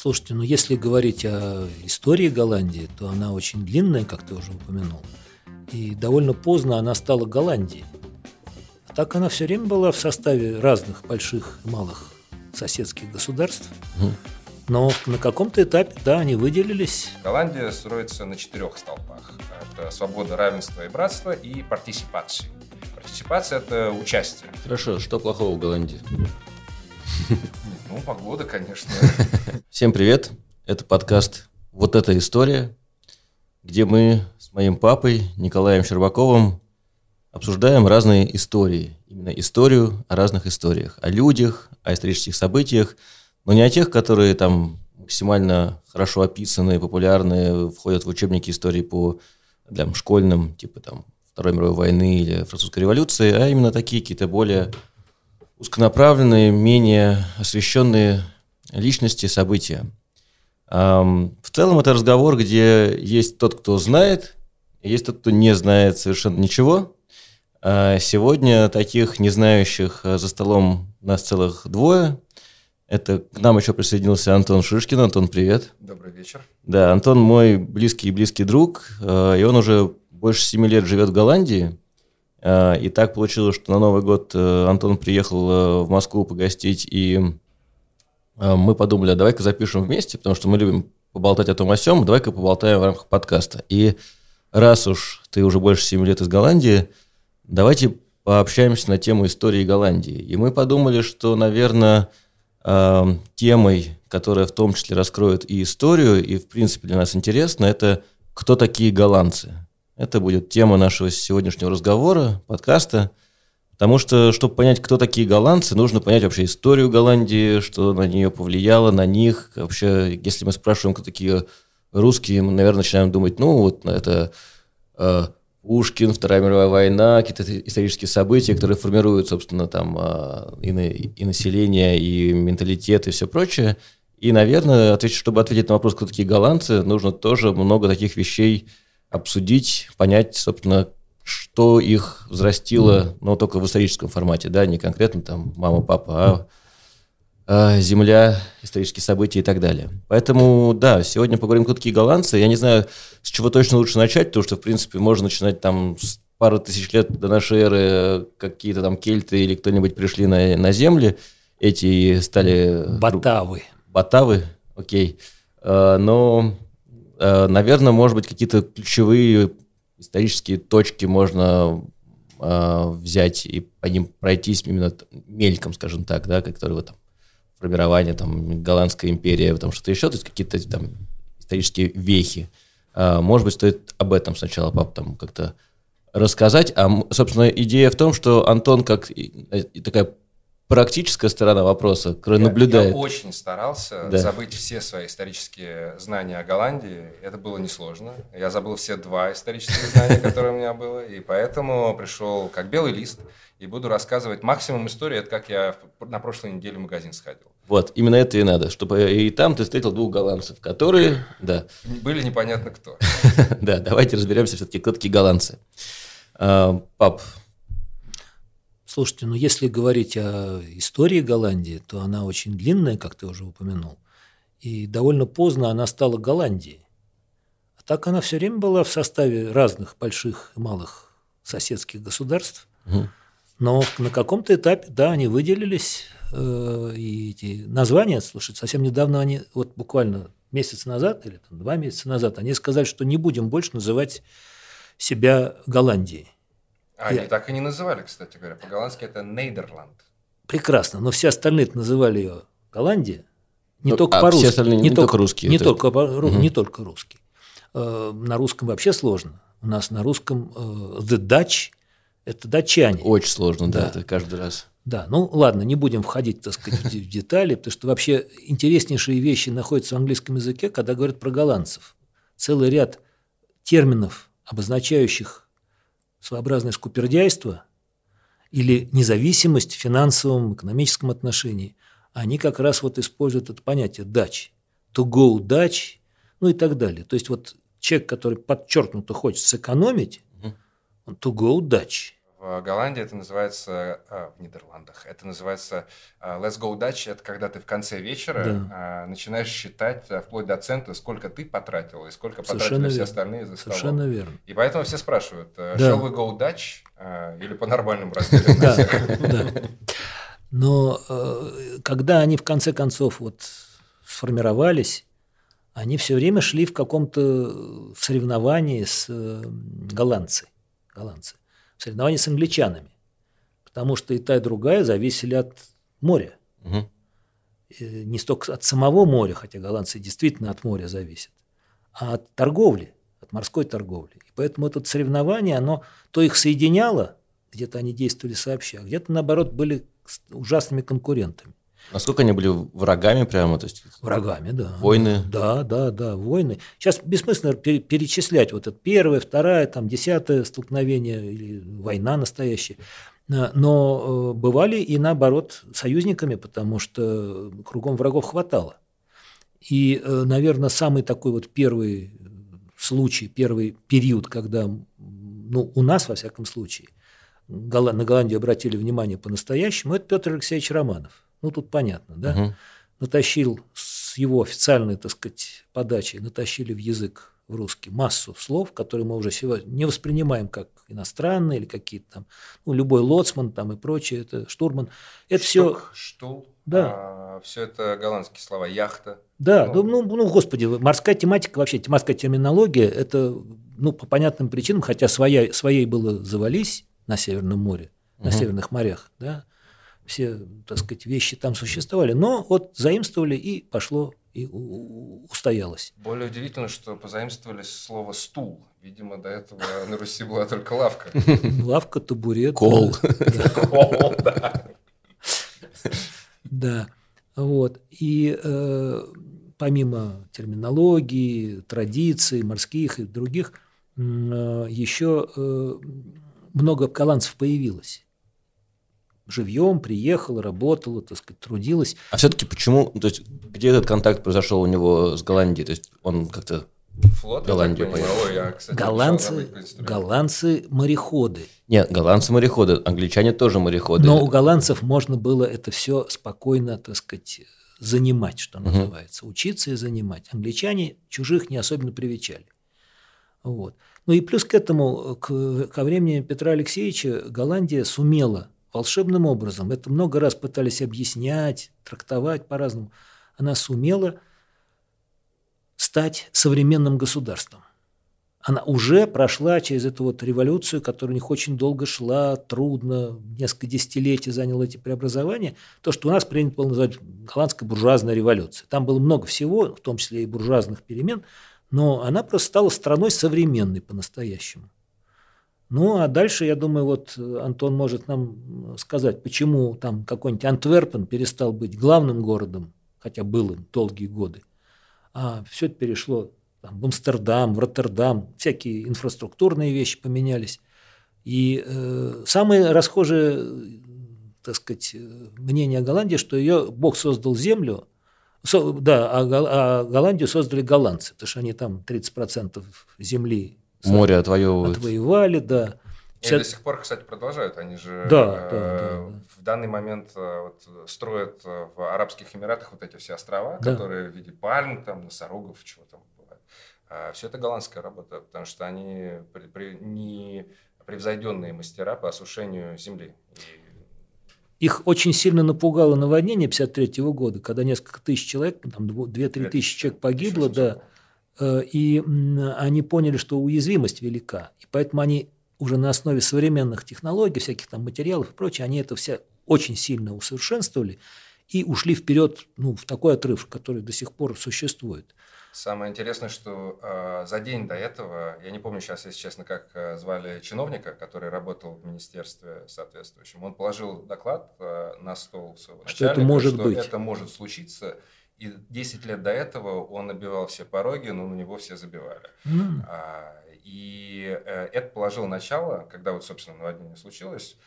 Слушайте, ну если говорить о истории Голландии, то она очень длинная, как ты уже упомянул. И довольно поздно она стала Голландией. А так она все время была в составе разных больших и малых соседских государств. Но на каком-то этапе, да, они выделились. Голландия строится на четырех столпах. Это свобода, равенство и братство и партисипация. Партисипация – это участие. Хорошо, что плохого в Голландии? Ну, погода, конечно. Всем привет. Это подкаст «Вот эта история», где мы с моим папой Николаем Щербаковым обсуждаем разные истории. Именно историю о разных историях. О людях, о исторических событиях, но не о тех, которые там максимально хорошо описаны, популярны, входят в учебники истории по для, школьным, типа там Второй мировой войны или Французской революции, а именно такие какие-то более узконаправленные, менее освещенные личности, события. В целом это разговор, где есть тот, кто знает, есть тот, кто не знает совершенно ничего. А сегодня таких не знающих э, за столом нас целых двое. Это к нам еще присоединился Антон Шишкин. Антон, привет. Добрый вечер. Да, Антон мой близкий и близкий друг, э, и он уже больше семи лет живет в Голландии. Э, и так получилось, что на Новый год э, Антон приехал э, в Москву погостить, и мы подумали, а давай-ка запишем вместе, потому что мы любим поболтать о том о сём, давай-ка поболтаем в рамках подкаста. И раз уж ты уже больше 7 лет из Голландии, давайте пообщаемся на тему истории Голландии. И мы подумали, что, наверное, темой, которая в том числе раскроет и историю, и, в принципе, для нас интересно, это кто такие голландцы. Это будет тема нашего сегодняшнего разговора, подкаста. Потому что, чтобы понять, кто такие голландцы, нужно понять вообще историю Голландии, что на нее повлияло, на них. Вообще, если мы спрашиваем, кто такие русские, мы, наверное, начинаем думать, ну, вот это э, Пушкин, Вторая мировая война, какие-то исторические события, которые формируют, собственно, там э, и, на, и население, и менталитет, и все прочее. И, наверное, ответить, чтобы ответить на вопрос, кто такие голландцы, нужно тоже много таких вещей обсудить, понять, собственно, что их взрастило, но только в историческом формате, да, не конкретно там мама, папа, а, а земля, исторические события и так далее. Поэтому, да, сегодня поговорим, кто такие голландцы. Я не знаю, с чего точно лучше начать, потому что, в принципе, можно начинать там с пару тысяч лет до нашей эры какие-то там кельты или кто-нибудь пришли на, на земли, эти стали... Батавы. Батавы, окей. А, но наверное, может быть, какие-то ключевые исторические точки можно э, взять и по ним пройтись именно мельком, скажем так, да, которые вот там формирование там голландской империи, там что-то еще, то есть какие-то там исторические вехи. Э, может быть, стоит об этом сначала, пап, там как-то рассказать. А, собственно, идея в том, что Антон как такая практическая сторона вопроса, которая я, наблюдает. Я очень старался да. забыть все свои исторические знания о Голландии. Это было несложно. Я забыл все два исторических знания, которые у меня было. И поэтому пришел как белый лист и буду рассказывать максимум истории. Это как я на прошлой неделе в магазин сходил. Вот, именно это и надо, чтобы и там ты встретил двух голландцев, которые, да. Были непонятно кто. Да, давайте разберемся все-таки, кто такие голландцы. А, пап, Слушайте, ну если говорить о истории Голландии, то она очень длинная, как ты уже упомянул. И довольно поздно она стала Голландией. А так она все время была в составе разных больших и малых соседских государств. Угу. Но на каком-то этапе, да, они выделились, э, и эти названия, слушай, совсем недавно они, вот буквально месяц назад или там, два месяца назад, они сказали, что не будем больше называть себя Голландией. А, они так и не называли, кстати говоря. По-голландски это Нейдерланд. Прекрасно. Но все остальные называли ее Голландия. Не только а по-русски. Все остальные не, не только русские. Не, только, по, угу. не только русские. На русском вообще сложно. У нас на русском э, The Dutch – это датчане. Очень сложно, да, да, это каждый раз. Да, ну ладно, не будем входить, так сказать, в детали, потому что вообще интереснейшие вещи находятся в английском языке, когда говорят про голландцев. Целый ряд терминов, обозначающих своеобразное скупердяйство или независимость в финансовом, экономическом отношении, они как раз вот используют это понятие «дач», «to go Dutch», ну и так далее. То есть вот человек, который подчеркнуто хочет сэкономить, он «to go Dutch». В Голландии это называется, а, в Нидерландах, это называется а, Let's Go Dutch. Это когда ты в конце вечера да. А, начинаешь считать вплоть до цента, сколько ты потратил и сколько Совершенно потратили верно. все остальные за столом. Совершенно верно. И поэтому все спрашивают, да. shall we go Dutch или по нормальным разделам на всех? Да. Но э, когда они в конце концов вот сформировались, они все время шли в каком-то соревновании с э, голландцами. Голландцы соревнования с англичанами, потому что и та, и другая зависели от моря. Угу. Не столько от самого моря, хотя голландцы действительно от моря зависят, а от торговли, от морской торговли. И поэтому это соревнование, оно то их соединяло, где-то они действовали сообща, а где-то, наоборот, были ужасными конкурентами. Насколько они были врагами прямо? То есть врагами, да. Войны? Да, да, да, войны. Сейчас бессмысленно перечислять вот это первое, второе, там, десятое столкновение или война настоящая. Но э, бывали и наоборот союзниками, потому что кругом врагов хватало. И, э, наверное, самый такой вот первый случай, первый период, когда, ну, у нас, во всяком случае, на Голландию обратили внимание по-настоящему, это Петр Алексеевич Романов. Ну, тут понятно, да? Угу. Натащил с его официальной, так сказать, подачей, натащили в язык в русский массу слов, которые мы уже сегодня не воспринимаем как иностранные или какие-то там, ну, любой лоцман там и прочее, это штурман. Это Штук, все... Штул. Да. А, все это голландские слова. Яхта. Да, ну, ну, ну, господи, морская тематика, вообще морская терминология, это, ну, по понятным причинам, хотя своя, своей было завались на Северном море, угу. на Северных морях, да, все, так сказать, вещи там существовали, но вот заимствовали и пошло и устоялось. Более удивительно, что позаимствовали слово «стул». Видимо, до этого на Руси была только лавка. Лавка, табурет. Кол. Кол, да. Да, вот. И э, помимо терминологии, традиций, морских и других, э, еще э, много голландцев появилось живьем приехала, работала, так сказать, трудилась. А все-таки почему, то есть где этот контакт произошел у него с Голландией? То есть он как-то Флот, Голландию поехал. Ой, я, кстати, голландцы, голландцы мореходы. Нет, голландцы мореходы, англичане тоже мореходы. Но у голландцев можно было это все спокойно, так сказать, занимать, что называется, угу. учиться и занимать. Англичане чужих не особенно привечали. Вот. Ну и плюс к этому, к, ко времени Петра Алексеевича Голландия сумела волшебным образом, это много раз пытались объяснять, трактовать по-разному, она сумела стать современным государством. Она уже прошла через эту вот революцию, которая у них очень долго шла, трудно, несколько десятилетий заняло эти преобразования. То, что у нас принято было называть голландская буржуазная революция. Там было много всего, в том числе и буржуазных перемен, но она просто стала страной современной по-настоящему. Ну, а дальше, я думаю, вот э, Антон может нам сказать, почему там какой-нибудь Антверпен перестал быть главным городом, хотя был им долгие годы, а все это перешло там, в Амстердам, в Роттердам, всякие инфраструктурные вещи поменялись. И э, самое расхожее, так сказать, мнение о Голландии, что ее Бог создал землю, со, да, а, а Голландию создали голландцы, потому что они там 30% земли Море отвоевывают. Отвоевали, да. И до сих пор, кстати, продолжают. Они же да, э, да, да, в данный момент э, вот, строят э, в Арабских Эмиратах вот эти все острова, да. которые в виде пальм, там, носорогов, чего там бывает. А все это голландская работа, потому что они при, при, не превзойденные мастера по осушению земли. Их очень сильно напугало наводнение 53 года, когда несколько тысяч человек, там 2-3 тысячи человек погибло, да, и они поняли, что уязвимость велика. И поэтому они уже на основе современных технологий, всяких там материалов и прочее, они это все очень сильно усовершенствовали и ушли вперед ну, в такой отрыв, который до сих пор существует. Самое интересное, что э, за день до этого, я не помню сейчас, если честно, как э, звали чиновника, который работал в министерстве соответствующем, он положил доклад э, на стол своего что это может что быть. это может случиться, и 10 лет до этого он набивал все пороги, но на него все забивали. Mm. А, и э, это положило начало, когда вот, собственно, наводнение случилось.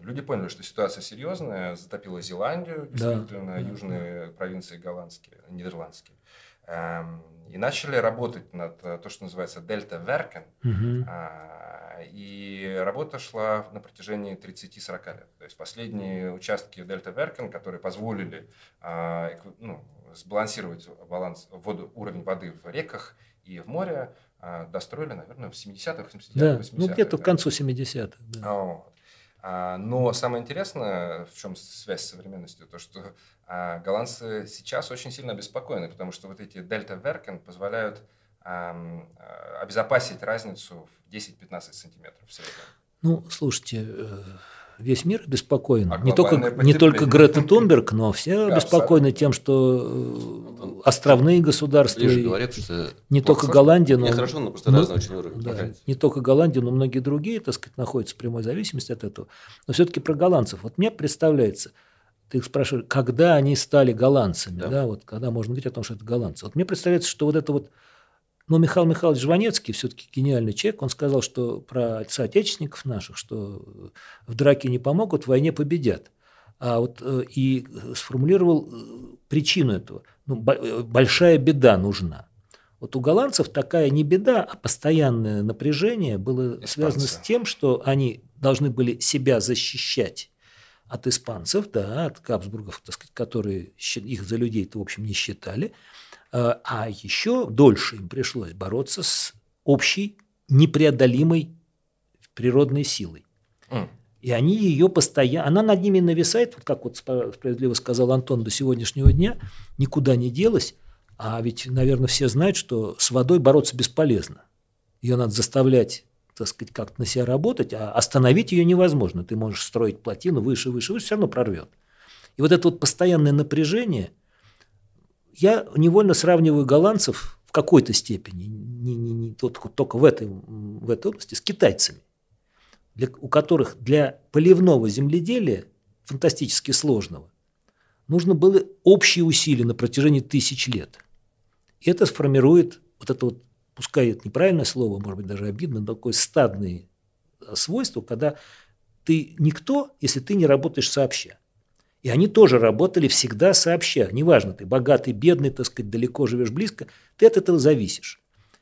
люди поняли, что ситуация серьезная, затопила Зеландию, действительно, да. южные провинции голландские, нидерландские. И начали работать над э, то, что называется дельта Веркен. Mm-hmm. И работа шла на протяжении 30-40 лет. То есть последние участки Дельта Веркен, которые позволили ну, сбалансировать баланс, воду, уровень воды в реках и в море, достроили, наверное, в 70-х, 70-х, да, 80-х. Ну, где-то да. к концу 70-х. Да. Но самое интересное, в чем связь с современностью, то, что голландцы сейчас очень сильно обеспокоены, потому что вот эти дельта Веркен позволяют обезопасить разницу в 10-15 сантиметров в среднем. Ну, слушайте, э, весь мир беспокоен. А не, только, не только Грета Тунберг, но все да, обеспокоены тем, что э, островные государства... говорят, что не только Голландия, но... Не хорошо, но просто но, разный очень уровень. Да, не только Голландия, но многие другие, так сказать, находятся в прямой зависимости от этого. Но все-таки про голландцев. Вот мне представляется, ты их спрашиваешь, когда они стали голландцами, да. да, вот когда можно говорить о том, что это голландцы. Вот мне представляется, что вот это вот но Михаил Михайлович Жванецкий, все-таки гениальный человек, он сказал, что про соотечественников наших, что в драке не помогут, в войне победят. А вот э, и сформулировал э, причину этого. Ну, э, большая беда нужна. Вот у голландцев такая не беда, а постоянное напряжение было Испанцы. связано с тем, что они должны были себя защищать от испанцев, да, от Кабсбургов, так сказать, которые их за людей-то, в общем, не считали – а еще дольше им пришлось бороться с общей непреодолимой природной силой. Mm. И они ее постоянно... Она над ними нависает, вот как вот справедливо сказал Антон, до сегодняшнего дня никуда не делась. А ведь, наверное, все знают, что с водой бороться бесполезно. Ее надо заставлять, так сказать, как-то на себя работать, а остановить ее невозможно. Ты можешь строить плотину выше, выше, выше, все равно прорвет. И вот это вот постоянное напряжение – я невольно сравниваю голландцев в какой-то степени, не, не, не, только в этой, в этой области, с китайцами, для, у которых для поливного земледелия, фантастически сложного, нужно было общие усилия на протяжении тысяч лет. И это сформирует вот это вот, пускай это неправильное слово, может быть, даже обидно, но такое стадное свойство, когда ты никто, если ты не работаешь сообща. И они тоже работали всегда сообща. Неважно, ты богатый, бедный, так сказать, далеко живешь, близко, ты от этого зависишь.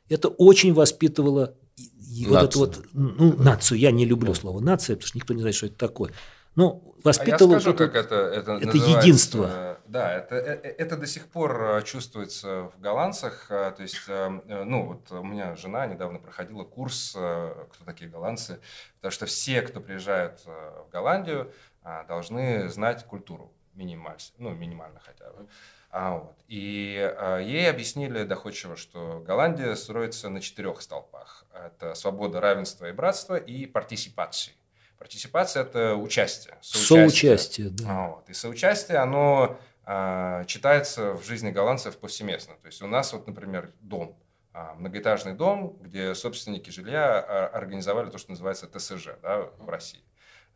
Это очень воспитывало и вот эту вот ну, нацию. Я не люблю слово нация, потому что никто не знает, что это такое. Но воспитывало а я скажу, это, как это, это, это единство. Да, это, это, это до сих пор э, чувствуется в голландцах. Э, то есть, э, ну, вот у меня жена недавно проходила курс «Кто такие голландцы?», потому что все, кто приезжают в Голландию, должны знать культуру минимально, ну, минимально хотя бы. А, вот. И а, ей объяснили доходчиво, что Голландия строится на четырех столпах. Это свобода, равенство и братство и партисипации. Партисипация – это участие. Соучастие, соучастие да. А, вот. И соучастие, оно а, читается в жизни голландцев повсеместно. То есть у нас вот, например, дом, а, многоэтажный дом, где собственники жилья а, организовали то, что называется ТСЖ да, в России.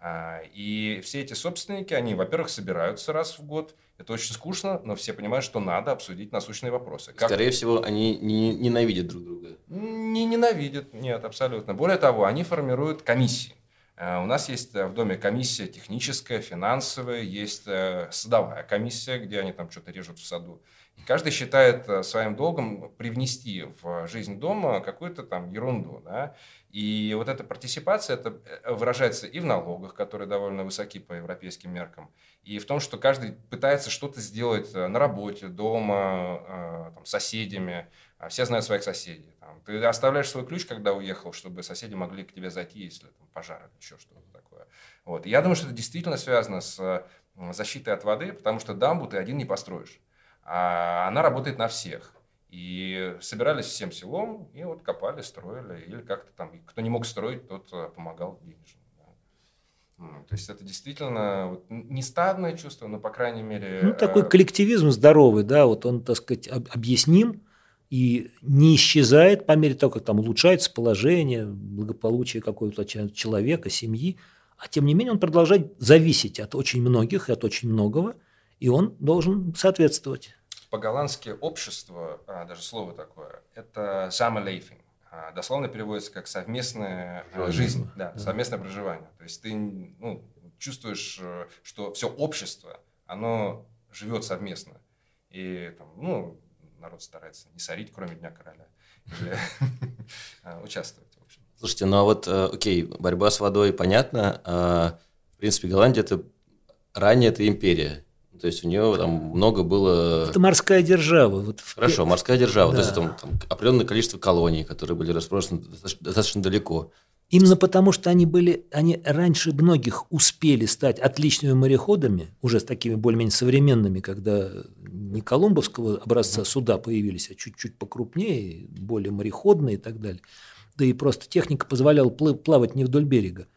А, и все эти собственники, они, во-первых, собираются раз в год. Это очень скучно, но все понимают, что надо обсудить насущные вопросы. Как... Скорее всего, они не ненавидят друг друга. Не ненавидят, нет, абсолютно. Более того, они формируют комиссии. А, у нас есть э, в доме комиссия техническая, финансовая, есть э, садовая комиссия, где они там что-то режут в саду. И каждый считает э, своим долгом привнести в жизнь дома какую-то там ерунду. Да? И вот эта партиципация это э, выражается и в налогах, которые довольно высоки по европейским меркам, и в том, что каждый пытается что-то сделать э, на работе, дома, э, там, соседями. А все знают своих соседей. Там, ты оставляешь свой ключ, когда уехал, чтобы соседи могли к тебе зайти, если там, пожар или еще что-то такое. Вот. И я думаю, что это действительно связано с защитой от воды, потому что дамбу ты один не построишь. А она работает на всех. И собирались всем селом, и вот копали, строили, или как-то там, кто не мог строить, тот э, помогал денежно. То есть это действительно вот, не стадное чувство, но, по крайней мере... Ну, такой э, коллективизм здоровый, да, вот он, так сказать, объясним и не исчезает по мере того, как там улучшается положение, благополучие какого-то человека, семьи, а тем не менее он продолжает зависеть от очень многих и от очень многого, и он должен соответствовать. По-голландски общество, а, даже слово такое, это. А, дословно переводится как совместная а, жизнь, жизнь да, совместное проживание. То есть ты ну, чувствуешь, э, что все общество, оно живет совместно. И там, ну, народ старается не сорить, кроме Дня короля, или участвовать, в общем. Слушайте, ну а вот, э, окей, борьба с водой понятно. А, в принципе, Голландия это ранее это империя. То есть у нее там много было... Это морская держава. Вот Хорошо, в... морская держава. Да. То есть там, там определенное количество колоний, которые были разбросаны достаточно, достаточно далеко. Именно потому, что они были, они раньше многих успели стать отличными мореходами, уже с такими более-менее современными, когда не колумбовского образца суда появились, а чуть-чуть покрупнее, более мореходные и так далее. Да и просто техника позволяла плавать не вдоль берега.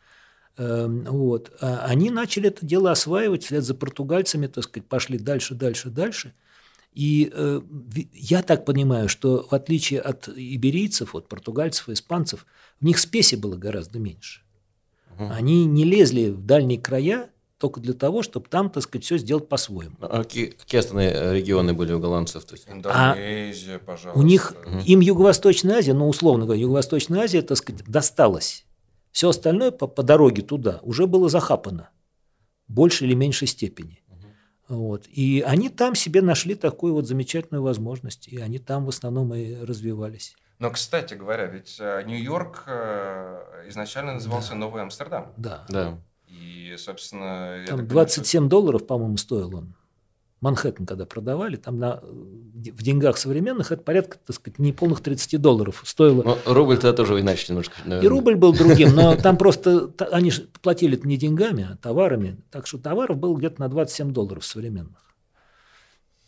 Эм, вот. А они начали это дело осваивать вслед за португальцами, так сказать, пошли дальше, дальше, дальше. И э, я так понимаю, что в отличие от иберийцев, от португальцев и испанцев, в них спеси было гораздо меньше. Угу. Они не лезли в дальние края только для того, чтобы там, так сказать, все сделать по-своему. А какие, какие основные э, регионы были у голландцев? То есть? Индонезия, а пожалуйста. У них, угу. им Юго-Восточная Азия, ну, условно говоря, Юго-Восточная Азия, так сказать, досталась. Все остальное по, по дороге туда уже было захапано в большей или меньшей степени. Вот. И они там себе нашли такую вот замечательную возможность, и они там в основном и развивались. Но, кстати говоря, ведь э, Нью-Йорк э, изначально назывался да. Новый Амстердам. Да. да. И, собственно... Там 27 понимаю, долларов, по-моему, стоил он. Манхэттен, когда продавали, там на, в деньгах современных это порядка, так сказать, неполных 30 долларов стоило. Но рубль тогда тоже иначе немножко. Наверное. И рубль был другим, но там просто они платили не деньгами, а товарами. Так что товаров было где-то на 27 долларов современных.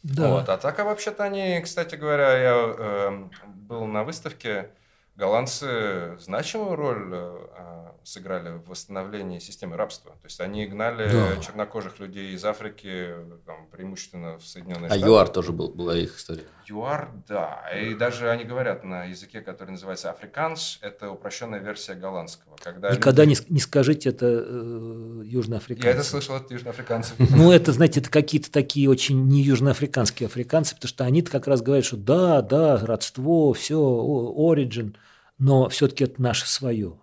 Да. Вот. А так, а вообще-то они, кстати говоря, я э, был на выставке, голландцы значимую роль э, сыграли в восстановлении системы рабства. То есть они гнали да. чернокожих людей из Африки, там, преимущественно в Соединенные а Штаты. А ЮАР тоже был, была их история. ЮАР, да. И даже они говорят на языке, который называется африканс, это упрощенная версия голландского. Когда Никогда люди... не, не скажите это э, южноафриканцам. Я это слышал от южноафриканцев. Ну, это, знаете, это какие-то такие очень не южноафриканские африканцы, потому что они как раз говорят, что да, да, родство, все, origin, но все-таки это наше свое.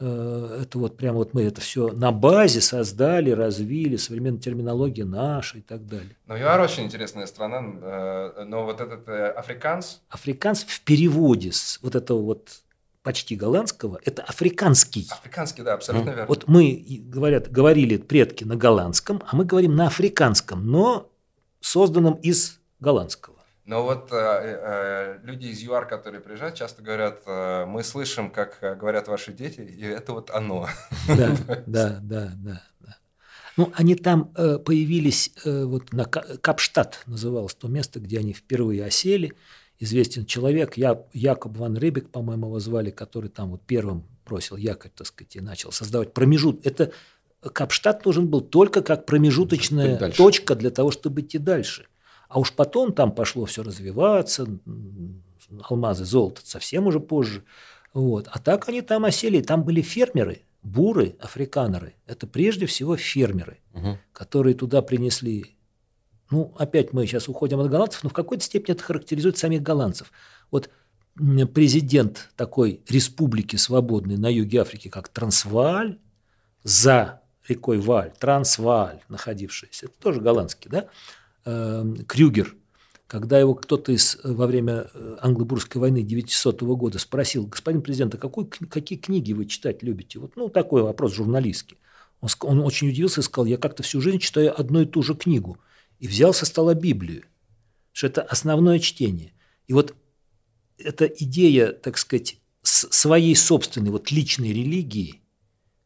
Э, это вот прямо вот мы это все на базе создали, развили, современная терминология наша и так далее. Ну, ЮАР очень интересная страна, э, но вот этот э, африканс... Африканс в переводе с вот этого вот почти голландского, это африканский. Африканский, да, абсолютно верно. Вот мы, говорят, говорили предки на голландском, а мы говорим на африканском, но созданном из голландского. Но вот э, э, люди из ЮАР, которые приезжают, часто говорят, э, мы слышим, как э, говорят ваши дети, и это вот оно. Да, да, да, да. Ну, они там э, появились, э, вот на Капштадт называлось то место, где они впервые осели. Известен человек, я, Якоб Ван Рыбик, по-моему, его звали, который там вот первым бросил якорь, так сказать, и начал создавать промежут. Это Капштадт нужен был только как промежуточная точка для того, чтобы идти дальше. А уж потом там пошло все развиваться, алмазы, золото совсем уже позже. Вот. А так они там осели. Там были фермеры, буры, африканеры. Это прежде всего фермеры, угу. которые туда принесли. Ну, опять мы сейчас уходим от голландцев, но в какой-то степени это характеризует самих голландцев. Вот президент такой республики свободной на юге Африки, как Трансвааль, за рекой Валь, Трансвааль находившийся, это тоже голландский, да? Эм, Крюгер, когда его кто-то из, во время э, англо-бурской войны 900 года спросил, господин президент, а какой, какие книги вы читать любите? Вот, ну, такой вопрос журналистский. Он, он очень удивился и сказал, я как-то всю жизнь читаю одну и ту же книгу. И взял со стола Библию, что это основное чтение. И вот эта идея, так сказать, своей собственной вот личной религии,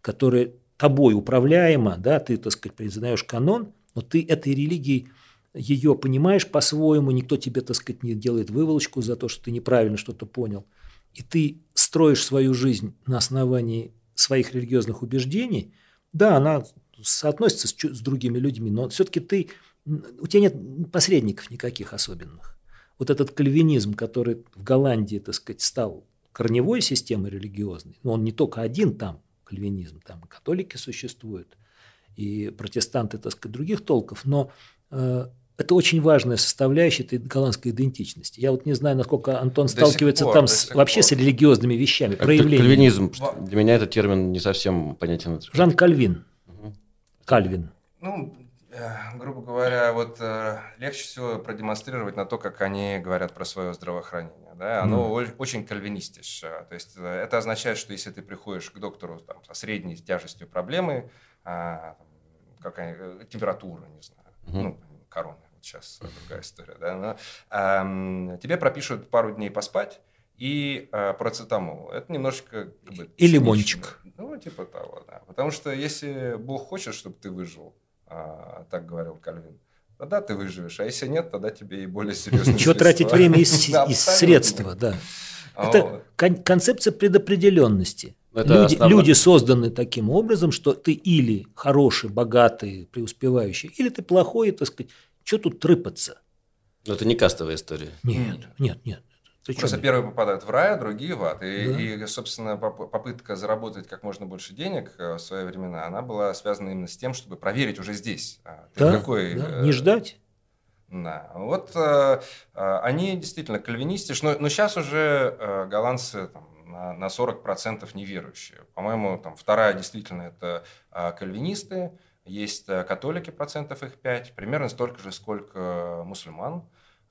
которая тобой управляема, да, ты, так сказать, признаешь канон, но ты этой религией ее понимаешь по-своему, никто тебе, так сказать, не делает выволочку за то, что ты неправильно что-то понял, и ты строишь свою жизнь на основании своих религиозных убеждений, да, она соотносится с, с другими людьми, но все-таки ты, у тебя нет посредников никаких особенных. Вот этот кальвинизм, который в Голландии, так сказать, стал корневой системой религиозной, но он не только один там, кальвинизм, там и католики существуют, и протестанты, так сказать, других толков, но э, это очень важная составляющая этой голландской идентичности. Я вот не знаю, насколько Антон сталкивается пор, там с, вообще пор. с религиозными вещами, проявлениями. Кальвинизм. Для меня этот термин не совсем понятен. Жан Кальвин. Угу. Кальвин. Ну, Э, грубо говоря, вот э, легче всего продемонстрировать на то, как они говорят про свое здравоохранение. Да? Оно mm. очень кальвинистично. То есть э, это означает, что если ты приходишь к доктору там, со средней тяжестью проблемы, а, какая температура, не знаю, mm. ну, корона, сейчас другая история, да, но, а, тебе пропишут пару дней поспать, и э, процетамол. Это немножечко... Как бы, и лимончик. Ну, типа того, да. Потому что если Бог хочет, чтобы ты выжил, а, так говорил Кальвин, тогда ты выживешь. А если нет, тогда тебе и более серьезные Чего тратить время и средства, да. Это концепция предопределенности. люди, люди созданы таким образом, что ты или хороший, богатый, преуспевающий, или ты плохой, так сказать, что тут трыпаться? Но это не кастовая история. Нет, нет, нет. Ты Просто первые попадают в рай, а другие в ад. И, да. и, собственно, попытка заработать как можно больше денег э, в свои времена, она была связана именно с тем, чтобы проверить уже здесь. А ты да, какой, да. Не э, ждать. Да, вот э, они действительно кальвинистишь, но, но сейчас уже э, голландцы там, на, на 40% неверующие. По-моему, там вторая действительно это э, кальвинисты, есть э, католики, процентов их 5, примерно столько же, сколько мусульман.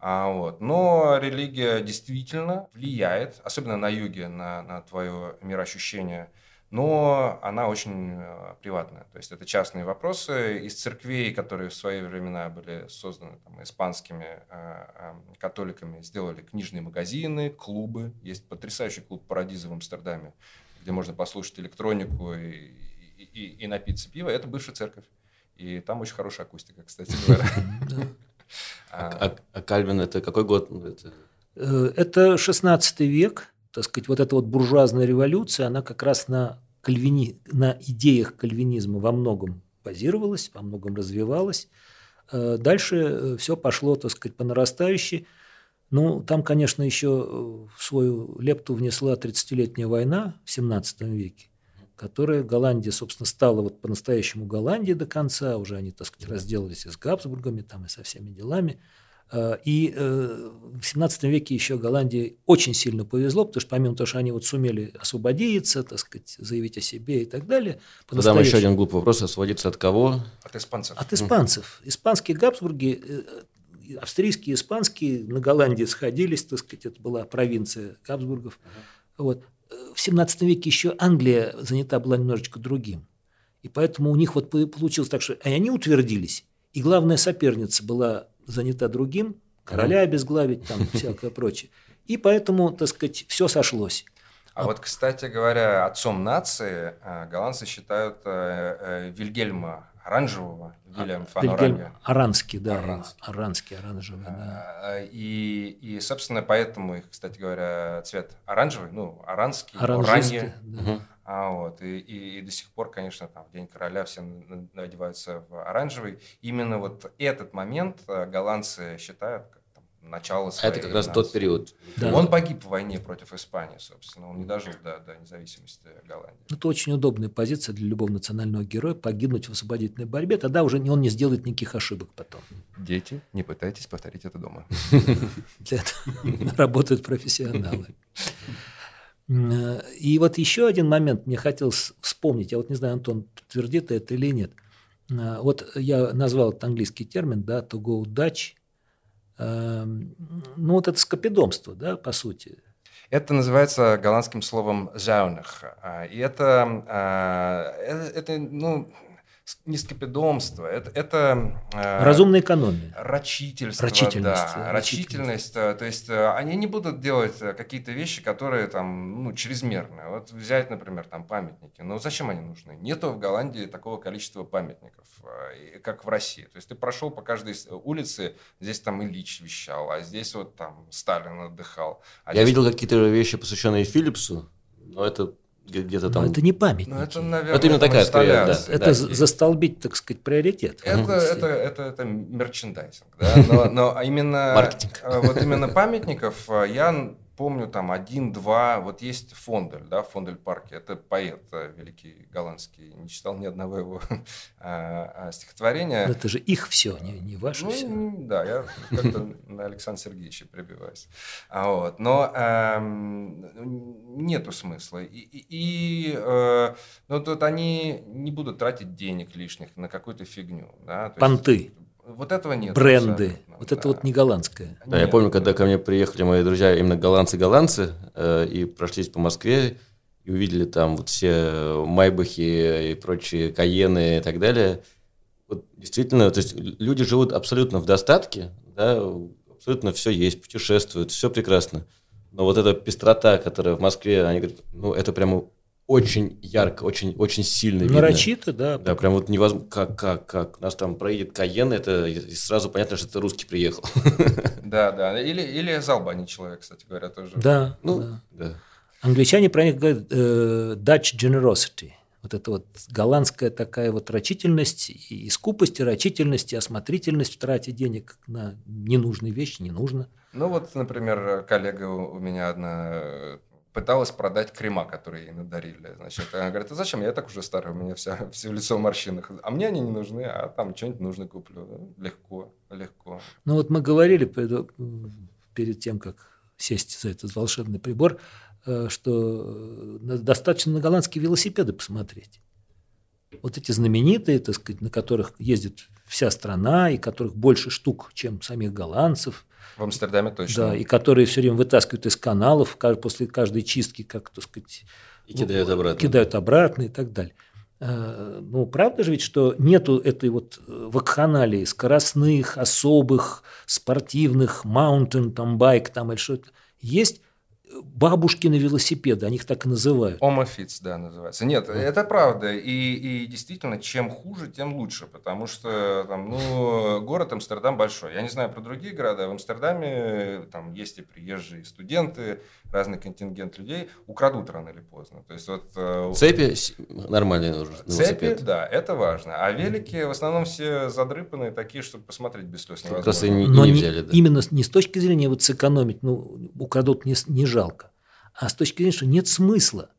А, вот. Но религия действительно влияет, особенно на юге, на, на твое мироощущение, но она очень э, приватная. То есть это частные вопросы. Из церквей, которые в свои времена были созданы там, испанскими э, э, католиками, сделали книжные магазины, клубы. Есть потрясающий клуб «Парадиза» в Амстердаме, где можно послушать электронику и, и, и, напиться пива. Это бывшая церковь. И там очень хорошая акустика, кстати говоря. А, а, а Кальвин это какой год? Ну, это... Э, это 16 век, так сказать, вот эта вот буржуазная революция, она как раз на, кальвини... на идеях кальвинизма во многом базировалась, во многом развивалась. Э, дальше э, все пошло, так сказать, по нарастающей. Ну, там, конечно, еще свою лепту внесла 30-летняя война в 17 веке которая Голландия, собственно, стала вот по-настоящему Голландией до конца, уже они, так сказать, разделались и с Габсбургами, там, и со всеми делами. А, и э, в 17 веке еще Голландии очень сильно повезло, потому что помимо того, что они вот сумели освободиться, так сказать, заявить о себе и так далее. Задам еще один глупый вопрос. Освободиться от кого? От испанцев. От испанцев. Испанские Габсбурги, э, австрийские, испанские на Голландии сходились, так сказать, это была провинция Габсбургов. Вот в 17 веке еще Англия занята была немножечко другим. И поэтому у них вот получилось так, что они утвердились, и главная соперница была занята другим, короля обезглавить, там всякое прочее. И поэтому, так сказать, все сошлось. А вот, кстати говоря, отцом нации э, голландцы считают э, э, Вильгельма Оранжевого, Вильям фан Оранге. Аранский, да. Аранский, Аранский оранжевый, да. А, и, и, собственно, поэтому их, кстати говоря, цвет оранжевый, ну, аранский, оранжевый. Да. А, вот, и, и, и до сих пор, конечно, там, в День короля все надеваются в оранжевый. Именно вот этот момент э, голландцы считают начала своей... Это как раз тот период. Да. Он погиб в войне против Испании, собственно. Он не дожил до, до независимости Голландии. Это очень удобная позиция для любого национального героя погибнуть в освободительной борьбе. Тогда уже он не сделает никаких ошибок потом. Дети, не пытайтесь повторить это дома. Для этого работают профессионалы. И вот еще один момент мне хотелось вспомнить. Я вот не знаю, Антон, подтвердит это или нет. Вот я назвал этот английский термин, да, to go Dutch – ну, вот это скопидомство, да, по сути. Это называется голландским словом «зяунах». А, и это, а, это, это ну, не скопидомство, это, это э, разумная экономия, рачительство, рачительность, да, рачительность. Э, то есть э, они не будут делать какие-то вещи, которые там ну чрезмерные. Вот взять, например, там памятники. Ну зачем они нужны? Нету в Голландии такого количества памятников, как в России. То есть ты прошел по каждой улице, здесь там Ильич вещал, а здесь вот там Сталин отдыхал. А Я здесь... видел какие-то вещи, посвященные Филлипсу, но это где-то там. Но это не памятник. Ну, это, наверное, это именно такая скорее, да, Это да, застолбить, так сказать, приоритет. Это, угу. это, это, это мерчендайзинг, да, но, но именно... Маркетинг. Вот именно памятников э, я помню там один-два, вот есть Фондель, да, Фондель парке, это поэт э, великий голландский, не читал ни одного его а, а, стихотворения. Но это же их все, не, не ваше ну, все. Да, я как-то на Александра Сергеевича прибиваюсь. А вот, но эм, нету смысла. И, и, и э, ну, тут они не будут тратить денег лишних на какую-то фигню. Да? То Понты. Есть, вот этого нет. Бренды. Абсолютно. Вот да. это вот не голландское. Да, нет, я помню, когда ко мне приехали мои друзья, именно голландцы-голландцы, э, и прошлись по Москве, и увидели там вот все Майбахи и прочие Каены и так далее. Вот действительно, то есть люди живут абсолютно в достатке, да, абсолютно все есть, путешествуют, все прекрасно. Но вот эта пестрота, которая в Москве, они говорят, ну, это прямо очень ярко, очень, очень сильно видно. Нарочито, да. Да, прям вот невозможно, как, как, как. У нас там проедет Каен, это сразу понятно, что это русский приехал. Да, да. Или, или из Албании человек, кстати говоря, тоже. Да, ну, да. да. Англичане про них говорят э, Dutch generosity. Вот это вот голландская такая вот рачительность, и скупость, и рачительность, и осмотрительность в трате денег на ненужные вещи не нужно. Ну вот, например, коллега у меня одна пыталась продать крема, которые ей надарили. Значит, она говорит, а зачем? Я так уже старый, у меня вся, все лицо в морщинах. А мне они не нужны, а там что-нибудь нужно куплю. Легко, легко. Ну вот мы говорили перед, тем, как сесть за этот волшебный прибор, э, что э, достаточно на голландские велосипеды посмотреть. Вот эти знаменитые, так сказать, на которых ездит вся страна, и которых больше штук, чем самих голландцев – в Амстердаме точно. Да, и которые все время вытаскивают из каналов после каждой чистки, как, так сказать, и кидают обратно. Кидают обратно и так далее. А, ну, правда же ведь, что нету этой вот вакханалии скоростных, особых, спортивных, маунтин, там, байк, там, или что-то. Есть бабушкины велосипеды, они их так и называют. Омофиц, да, называется. Нет, вот. это правда. И, и действительно, чем хуже, тем лучше. Потому что там, ну, город Амстердам большой. Я не знаю про другие города. В Амстердаме там есть и приезжие студенты, разный контингент людей. Украдут рано или поздно. То есть, вот, э, Цепи нормальные нужны. Цепи, да, это важно. А велики в основном все задрыпанные, такие, чтобы посмотреть без слез невозможно. Как раз и не, Но не взяли, да. именно не с точки зрения вот сэкономить, ну, украдут не, не жалко жалко. А с точки зрения, что нет смысла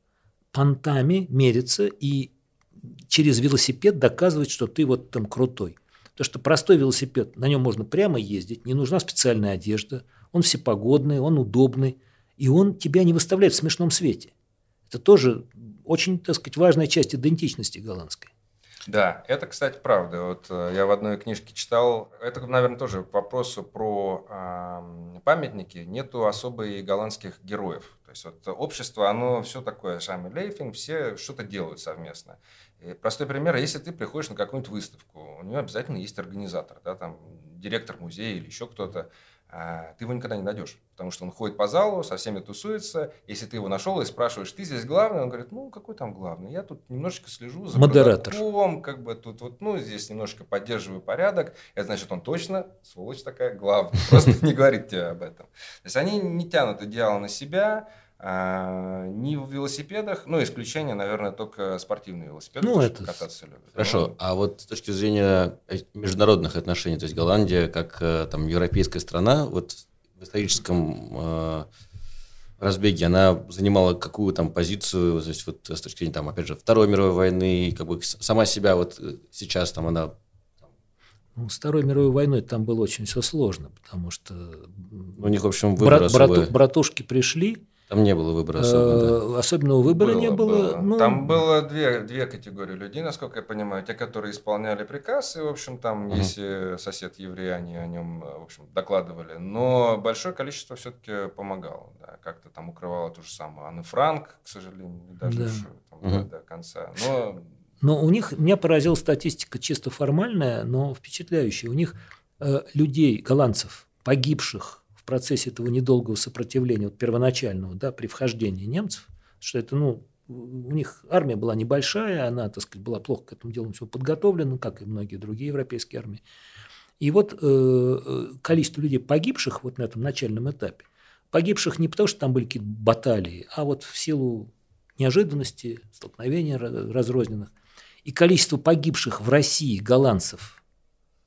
понтами мериться и через велосипед доказывать, что ты вот там крутой. То, что простой велосипед, на нем можно прямо ездить, не нужна специальная одежда, он всепогодный, он удобный, и он тебя не выставляет в смешном свете. Это тоже очень, так сказать, важная часть идентичности голландской. Да, это, кстати, правда. Вот э, я в одной книжке читал, это, наверное, тоже к вопросу про э, памятники. Нету особо и голландских героев. То есть вот общество, оно все такое, Шами Лейфинг, все что-то делают совместно. И простой пример, если ты приходишь на какую-нибудь выставку, у нее обязательно есть организатор, да, там директор музея или еще кто-то. А, ты его никогда не найдешь, потому что он ходит по залу, со всеми тусуется. Если ты его нашел и спрашиваешь, ты здесь главный, он говорит, ну, какой там главный? Я тут немножечко слежу за Модератор. продавцом, как бы тут вот, ну, здесь немножко поддерживаю порядок. Это значит, он точно, сволочь такая, главный. Просто не говорит тебе об этом. То есть они не тянут идеал на себя, а, не в велосипедах, ну, исключение, наверное, только спортивные велосипеды, ну, это... кататься любят. Хорошо, ну, а вот с точки зрения э, международных отношений, то есть Голландия как э, там европейская страна, вот в историческом э, разбеге она занимала какую там позицию, то есть вот с точки зрения, там, опять же, Второй мировой войны, как бы сама себя вот э, сейчас там она ну, с Второй мировой войной там было очень все сложно, потому что у них, в общем, выбор брат, брату, братушки пришли, там не было выбора особо, да? Э, особенного выбора было, не было. было. Ну... Там было две, две категории людей, насколько я понимаю. Те, которые исполняли приказ, и, в общем, там, угу. если сосед еврей, они о нем, в общем, докладывали. Но большое количество все-таки помогало. Да, как-то там укрывало то же самое. Анна Франк, к сожалению, даже да. еще, там, угу. до конца. Но... но у них, меня поразила статистика чисто формальная, но впечатляющая. У них э, людей, голландцев, погибших процессе этого недолгого сопротивления, вот первоначального, да, при вхождении немцев, что это, ну, у них армия была небольшая, она, так сказать, была плохо к этому делу все подготовлена, как и многие другие европейские армии. И вот э, э, количество людей погибших вот на этом начальном этапе, погибших не потому, что там были какие-то баталии, а вот в силу неожиданности, столкновений разрозненных. И количество погибших в России голландцев,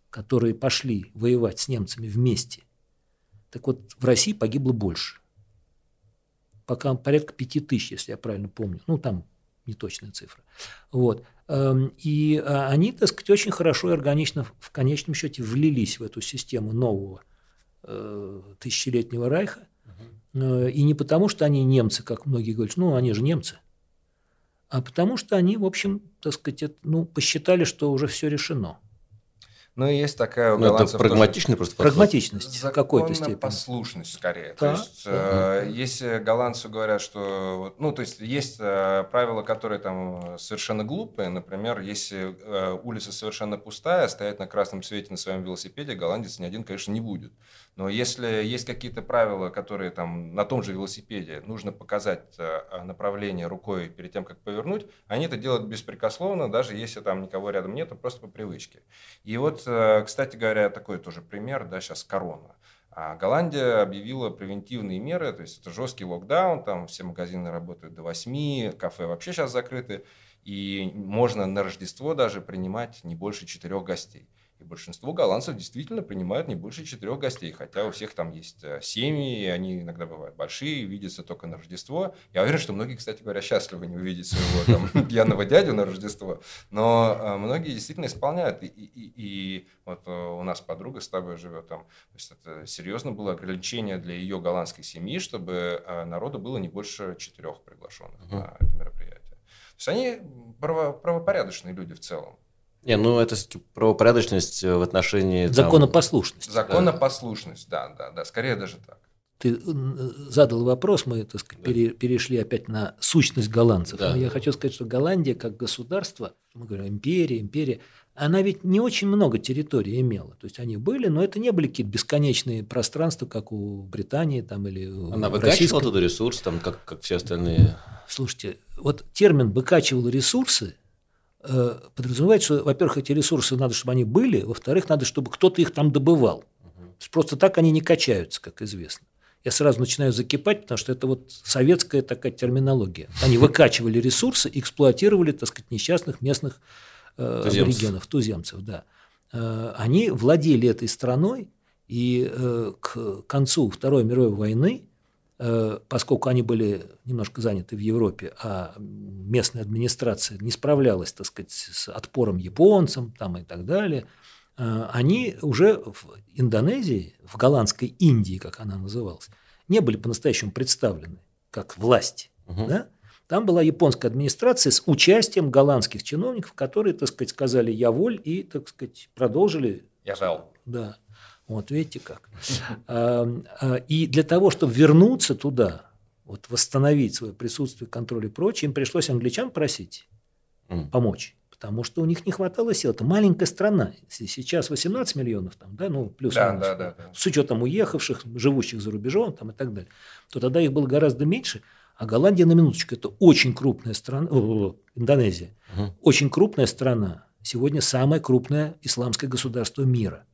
которые пошли воевать с немцами вместе, так вот, в России погибло больше. пока порядка пяти тысяч, если я правильно помню. Ну, там неточная цифра. Вот. Эм, и а, они, так сказать, очень хорошо и органично в конечном счете влились в эту систему нового э, тысячелетнего райха. Э, и не потому, что они немцы, как многие говорят, ну, они же немцы, а потому что они, в общем, так сказать, ну, посчитали, что уже все решено. Ну, и есть такая у ну, голландцев... Это прагматичный просто подход. Прагматичность в какой-то степени. послушность скорее. Да. То есть, да. э, если голландцы говорят, что... Ну, то есть, есть э, правила, которые там совершенно глупые. Например, если э, улица совершенно пустая, стоять на красном свете на своем велосипеде голландец ни один, конечно, не будет. Но если есть какие-то правила, которые там на том же велосипеде нужно показать э, направление рукой перед тем, как повернуть, они это делают беспрекословно, даже если там никого рядом нет, просто по привычке. И вот, э, кстати говоря, такой тоже пример, да, сейчас корона. А Голландия объявила превентивные меры, то есть это жесткий локдаун, там все магазины работают до 8, кафе вообще сейчас закрыты, и можно на Рождество даже принимать не больше четырех гостей. И большинство голландцев действительно принимают не больше четырех гостей, хотя у всех там есть э, семьи, и они иногда бывают большие, видятся только на Рождество. Я уверен, что многие, кстати говоря, счастливы не увидеть своего там, пьяного дядю на Рождество, но э, многие действительно исполняют. И, и, и вот э, у нас подруга с тобой живет там, то есть это серьезно было ограничение для ее голландской семьи, чтобы народу было не больше четырех приглашенных uh-huh. на это мероприятие. То есть они право, правопорядочные люди в целом. Не, ну это правопорядочность э, в отношении... Законопослушность. Законопослушность, да, да, да, скорее даже так. Ты э, задал вопрос, мы так сказать, да. перешли опять на сущность голландцев. Да. Но я хочу сказать, что Голландия как государство, мы говорим империя, империя, она ведь не очень много территорий имела. То есть они были, но это не были какие-то бесконечные пространства, как у Британии там, или Она выкачивала туда ресурс, там, как, как все остальные. Слушайте, вот термин «выкачивал ресурсы» подразумевает, что, во-первых, эти ресурсы надо, чтобы они были, во-вторых, надо, чтобы кто-то их там добывал. Просто так они не качаются, как известно. Я сразу начинаю закипать, потому что это вот советская такая терминология. Они выкачивали ресурсы, эксплуатировали, так сказать, несчастных местных э, аборигенов, туземцев. Да. Э, они владели этой страной, и э, к концу Второй мировой войны Э, поскольку они были немножко заняты в Европе, а местная администрация не справлялась, так сказать, с отпором японцам там и так далее, э, они уже в Индонезии, в голландской Индии, как она называлась, не были по-настоящему представлены как власть. Угу. Да? Там была японская администрация с участием голландских чиновников, которые, так сказать, сказали «я воль» и, так сказать, продолжили. Я жал. Да. Вот видите как. А, а, и для того, чтобы вернуться туда, вот восстановить свое присутствие, контроль и прочее, им пришлось англичан просить помочь. Потому что у них не хватало сил. Это маленькая страна. Сейчас 18 миллионов, там, да, ну, плюс да, да, да, да. с учетом уехавших, живущих за рубежом там, и так далее, то тогда их было гораздо меньше. А Голландия, на минуточку, это очень крупная страна, о, Индонезия, угу. очень крупная страна. Сегодня самое крупное исламское государство мира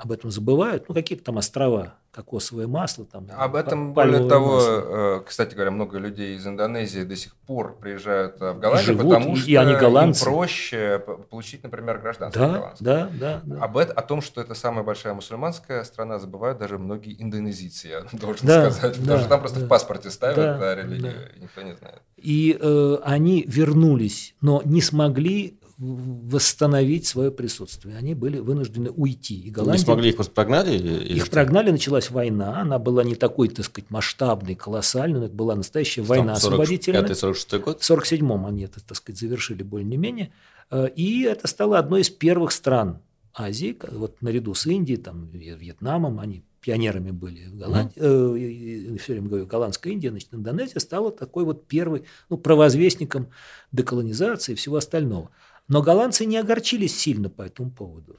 об этом забывают. Ну, какие-то там острова, кокосовое масло. Там, об этом, более того, масло. Э, кстати говоря, много людей из Индонезии до сих пор приезжают в Голландию, Живут, потому что и они голландцы. им проще получить, например, гражданство да, голландское. Да, да, да. Об это, о том, что это самая большая мусульманская страна, забывают даже многие индонезийцы, я должен да, сказать. Да, потому что там просто да, в паспорте ставят да, да, религию, да. никто не знает. И э, они вернулись, но не смогли восстановить свое присутствие. Они были вынуждены уйти. И Голландия, не смогли, их просто прогнали? Или их прогнали, началась война. Она была не такой, так сказать, масштабной, колоссальной. Это была настоящая война 40, освободительная. 45-46 год? В 47-м они это, так сказать, завершили более-менее. Э, и это стало одной из первых стран Азии, вот наряду с Индией, там, Вьетнамом, они пионерами были в Голландии, mm. э, все время говорю, голландская Индия, значит, Индонезия стала такой вот первый, ну, провозвестником деколонизации и всего остального. Но голландцы не огорчились сильно по этому поводу.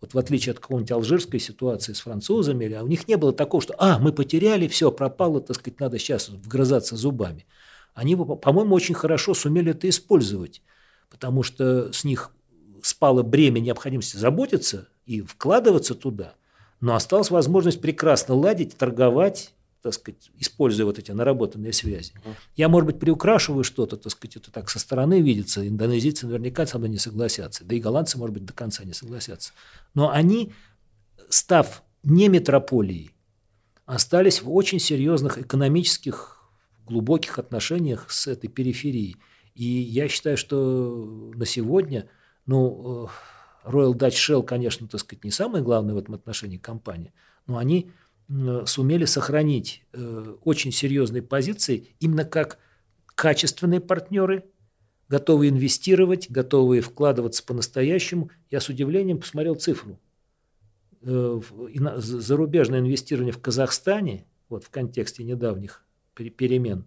Вот в отличие от какой-нибудь алжирской ситуации с французами, а у них не было такого, что «а, мы потеряли, все, пропало, так сказать, надо сейчас вгрызаться зубами». Они, по-моему, очень хорошо сумели это использовать, потому что с них спало бремя необходимости заботиться и вкладываться туда, но осталась возможность прекрасно ладить, торговать, так сказать, используя вот эти наработанные связи. Я, может быть, приукрашиваю что-то, так сказать, это так со стороны видится. Индонезийцы наверняка со мной не согласятся. Да и голландцы, может быть, до конца не согласятся. Но они, став не метрополией, остались в очень серьезных экономических глубоких отношениях с этой периферией. И я считаю, что на сегодня, ну, э, Royal Dutch Shell, конечно, так сказать, не самая главная в этом отношении компания, но они сумели сохранить э, очень серьезные позиции именно как качественные партнеры, готовые инвестировать, готовые вкладываться по-настоящему. Я с удивлением посмотрел цифру. Э, зарубежное инвестирование в Казахстане, вот в контексте недавних перемен,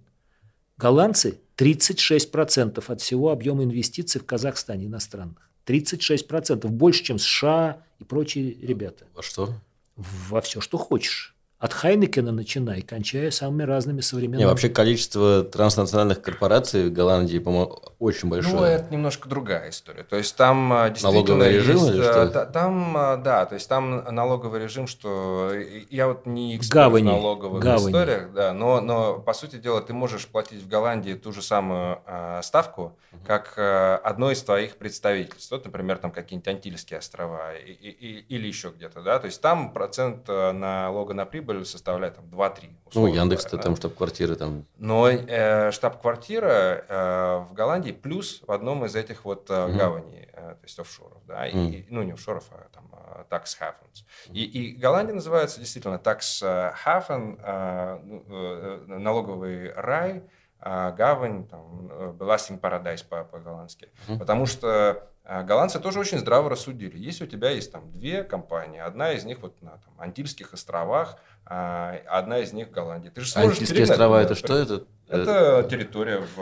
голландцы 36% от всего объема инвестиций в Казахстане иностранных. 36%, больше, чем США и прочие ребята. Во что? Во все, что хочешь. От Хайнекена начиная, кончая самыми разными современными... Не, вообще количество транснациональных корпораций в Голландии, по-моему, очень большое. Ну, это немножко другая история. То есть там а, действительно Налоговый режим есть, или что? Там, а, да, то есть там налоговый режим, что... Я вот не эксперт Гавани. в налоговых Гавани. историях, да, но, но, по сути дела, ты можешь платить в Голландии ту же самую э, ставку, угу. как э, одно из твоих представительств. Вот, например, там какие-нибудь Антильские острова и, и, и, или еще где-то, да, то есть там процент налога на прибыль прибыль составляет там 2-3. Ну, Яндекс-то там штаб-квартира там. Но э, штаб-квартира э, в Голландии плюс в одном из этих вот э, угу. гаваней, э, то есть офшоров, да, угу. и, ну, не офшоров, а там э, tax havens. И, и Голландия называется действительно tax haven, э, ну, э, налоговый рай, э, гавань, там, Belasting Paradise по-голландски. Угу. Потому что голландцы тоже очень здраво рассудили. Если у тебя есть там две компании, одна из них вот на там, Антильских островах, а одна из них в Голландии. Ты же сможешь Антильские острова это что это? Это территория в,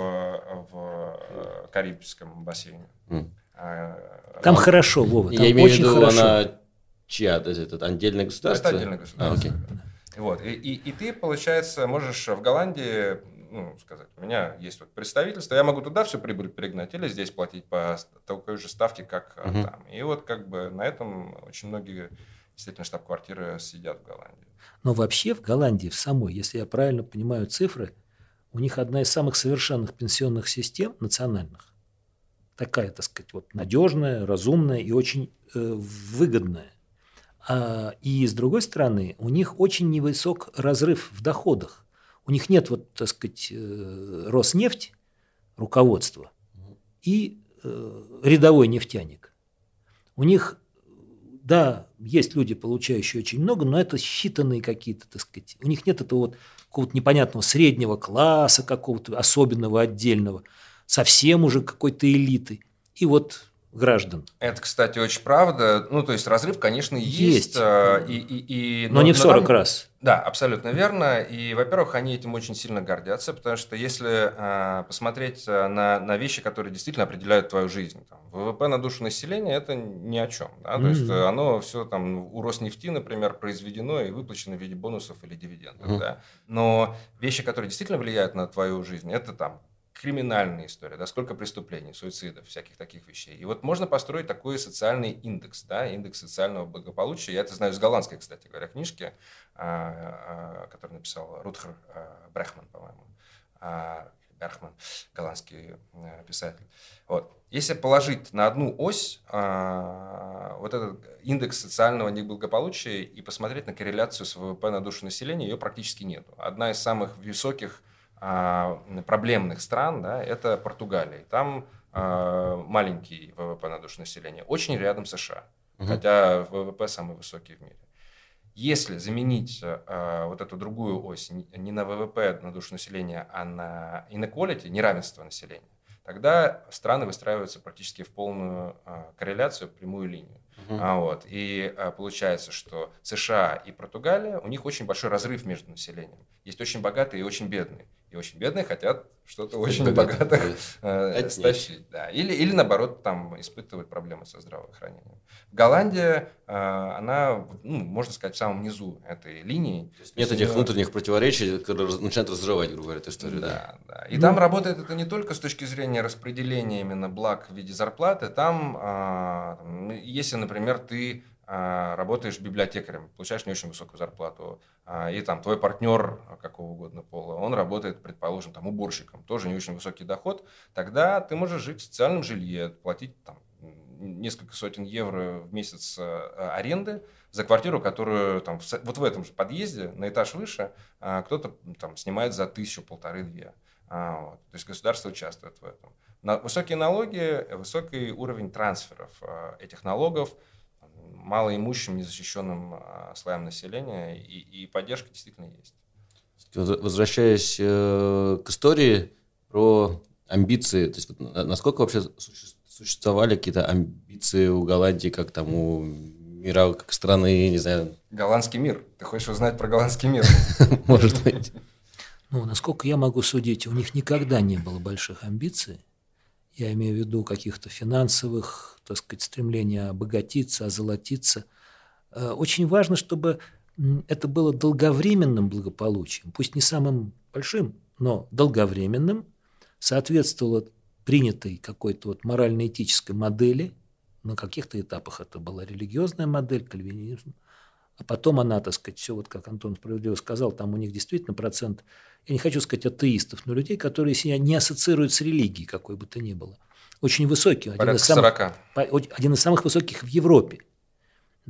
в э, Карибском бассейне. Mm. Там а, хорошо, Вова, там Я имею в виду, хорошо. она чья? Это отдельное государство? Это отдельное государство. А, окей. Вот. И, и, и ты, получается, можешь в Голландии ну, сказать, у меня есть вот представительство, я могу туда всю прибыль перегнать или здесь платить по такой же ставке, как угу. там. И вот как бы на этом очень многие действительно штаб-квартиры сидят в Голландии. Но вообще в Голландии, в самой, если я правильно понимаю цифры, у них одна из самых совершенных пенсионных систем национальных. Такая, так сказать, вот надежная, разумная и очень э, выгодная. А, и с другой стороны, у них очень невысок разрыв в доходах. У них нет, вот, так сказать, э, Роснефть, руководства, и э, рядовой нефтяник. У них, да, есть люди, получающие очень много, но это считанные какие-то, так сказать. У них нет этого вот какого-то непонятного среднего класса, какого-то особенного, отдельного, совсем уже какой-то элиты. И вот граждан. Это, кстати, очень правда. Ну, то есть разрыв, конечно, есть. есть. Э, и, и, и, но, но не в 40 но, раз. Да, абсолютно верно. И, во-первых, они этим очень сильно гордятся, потому что если э, посмотреть э, на, на вещи, которые действительно определяют твою жизнь, там, ВВП на душу населения это ни о чем. Да? Mm-hmm. То есть оно все там у Роснефти, например, произведено и выплачено в виде бонусов или дивидендов. Mm-hmm. Да? Но вещи, которые действительно влияют на твою жизнь, это там криминальная история, да, сколько преступлений, суицидов, всяких таких вещей. И вот можно построить такой социальный индекс, да, индекс социального благополучия. Я это знаю из голландской, кстати говоря, книжки, а, а, которую написал Рутхер а, Брехман, по-моему. Берхман, голландский э, писатель. Вот. Если положить на одну ось вот этот индекс социального неблагополучия и посмотреть на корреляцию с ВВП на душу населения, ее практически нет. Одна из самых высоких а, проблемных стран, да, это Португалия. Там а, маленький ВВП на душу населения, очень рядом с США, угу. хотя ВВП самый высокий в мире. Если заменить э, вот эту другую ось не на ВВП на душу населения, а на inequality, неравенство населения, тогда страны выстраиваются практически в полную э, корреляцию, прямую линию. Uh-huh. А, вот. И а, получается, что США и Португалия, у них очень большой разрыв между населением. Есть очень богатые и очень бедные и очень бедные хотят что-то очень богатое э, стащить. Да. Или, или наоборот, там испытывают проблемы со здравоохранением. Голландия, э, она, ну, можно сказать, в самом низу этой линии. Нет этих внутренних противоречий, которые начинают разрывать, грубо говоря, эту историю. Да, да. да. И ну... там работает это не только с точки зрения распределения именно благ в виде зарплаты. Там, э, если, например, ты работаешь библиотекарем, получаешь не очень высокую зарплату, а, и там твой партнер какого угодно пола, он работает, предположим, там уборщиком, тоже не очень высокий доход, тогда ты можешь жить в социальном жилье, платить там несколько сотен евро в месяц а, аренды, за квартиру, которую там, вот в этом же подъезде, на этаж выше, а, кто-то там снимает за тысячу, полторы, две. А, вот. То есть государство участвует в этом. Высокие налоги, высокий уровень трансферов а, этих налогов малоимущим, незащищенным слоям населения, и, и поддержка действительно есть. Возвращаясь э, к истории про амбиции, то есть вот, насколько вообще существовали какие-то амбиции у Голландии, как там у мира, как страны, не знаю. Голландский мир. Ты хочешь узнать про голландский мир? Может быть. Ну, насколько я могу судить, у них никогда не было больших амбиций. Я имею в виду каких-то финансовых, так сказать, стремления обогатиться, озолотиться. Э, очень важно, чтобы это было долговременным благополучием, пусть не самым большим, но долговременным, соответствовало принятой какой-то вот морально-этической модели. На каких-то этапах это была религиозная модель, кальвинизм. А потом она, так сказать, все вот как Антон справедливо сказал, там у них действительно процент, я не хочу сказать атеистов, но людей, которые себя не ассоциируют с религией, какой бы то ни было. Очень высокий. Один из, самых, один из самых высоких в Европе.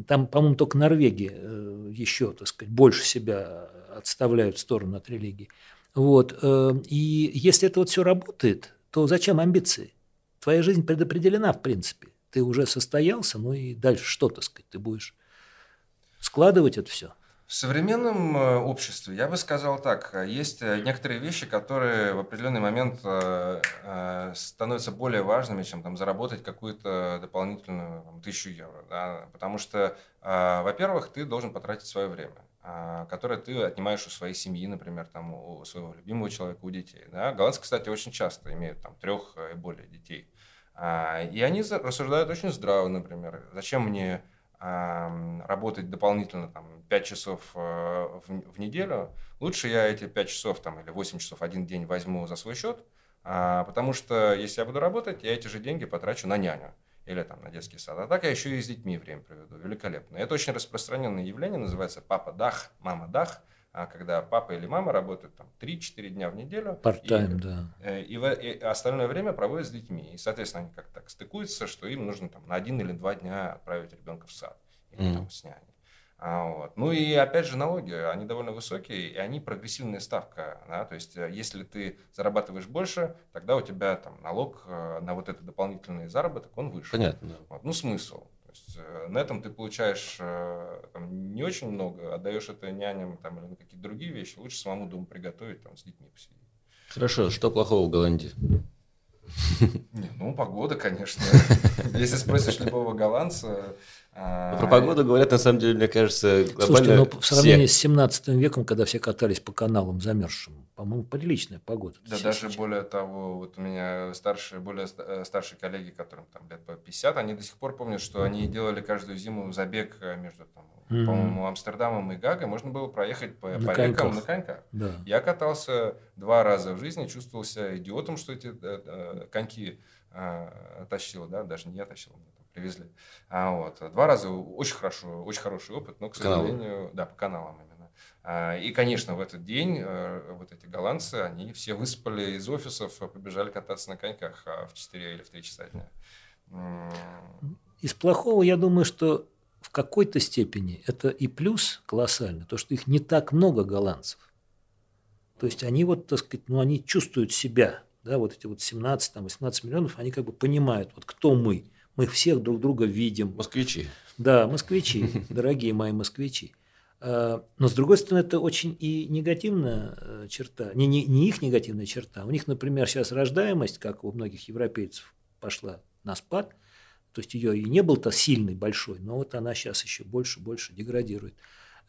Там, по-моему, только Норвегия э, еще, так сказать, больше себя отставляют в сторону от религии. Вот. Э, и если это вот все работает, то зачем амбиции? Твоя жизнь предопределена, в принципе. Ты уже состоялся, ну и дальше что, так сказать, ты будешь складывать это все. В современном э, обществе, я бы сказал так, есть э, некоторые вещи, которые в определенный момент э, становятся более важными, чем там, заработать какую-то дополнительную там, тысячу евро. Да? Потому что, во-первых, ты должен потратить свое время которое ты отнимаешь у своей семьи, например, там, у своего любимого человека, у детей. Да? Голландцы, кстати, очень часто имеют там, трех и более детей. И они рассуждают очень здраво, например, зачем мне работать дополнительно там, 5 часов э, в, в неделю, лучше я эти 5 часов там, или 8 часов один день возьму за свой счет, а, потому что если я буду работать, я эти же деньги потрачу на няню или там, на детский сад. А так я еще и с детьми время проведу. Великолепно. Это очень распространенное явление, называется папа дах, мама дах а когда папа или мама работают там 3-4 дня в неделю. Part-time, да. Э, и, и, и остальное время проводят с детьми. И, соответственно, они как-то так стыкуются, что им нужно там на один или два дня отправить ребенка в сад или mm. там с няней. А, вот. Ну и опять же налоги, они довольно высокие, и они прогрессивная ставка. Да? То есть, э, если ты зарабатываешь больше, тогда у тебя там налог э, на вот этот дополнительный заработок, он выше. Понятно. Вот. Ну, смысл. То есть э, на этом ты получаешь э, там, не очень много, отдаешь это няням там, или на какие-то другие вещи. Лучше самому дома приготовить, там, с детьми посидеть. Хорошо, что плохого в Голландии? Не, ну, погода, конечно. Если спросишь любого голландца, а, про погоду говорят, на самом деле, мне кажется, глобально Слушайте, ну, в сравнении все. с 17 веком, когда все катались по каналам замерзшим, по-моему, приличная погода. Да, даже сейчас. более того, вот у меня старшие, более э, старшие коллеги, которым там лет по 50, они до сих пор помнят, что они делали каждую зиму забег э, между, там, mm-hmm. по-моему, Амстердамом и Гагой. Можно было проехать по, на по рекам на коньках. Да. Я катался два раза в жизни, чувствовал себя идиотом, что эти э, э, коньки э, тащил, да, даже не я тащил, привезли. А, вот. Два раза очень хорошо, очень хороший опыт, но, к сожалению, каналам. да, по каналам именно. А, и, конечно, в этот день э, вот эти голландцы, они все выспали из офисов, побежали кататься на коньках а, в 4 или в 3 часа дня. Из плохого, я думаю, что в какой-то степени это и плюс колоссальный, то, что их не так много голландцев. То есть они вот, так сказать, ну, они чувствуют себя, да, вот эти вот 17-18 миллионов, они как бы понимают, вот кто мы – мы всех друг друга видим. Москвичи. Да, москвичи, дорогие мои москвичи. А, но, с другой стороны, это очень и негативная э, черта. Не, не, не их негативная черта. У них, например, сейчас рождаемость, как у многих европейцев, пошла на спад. То есть ее и не был-то сильный, большой, но вот она сейчас еще больше, больше деградирует.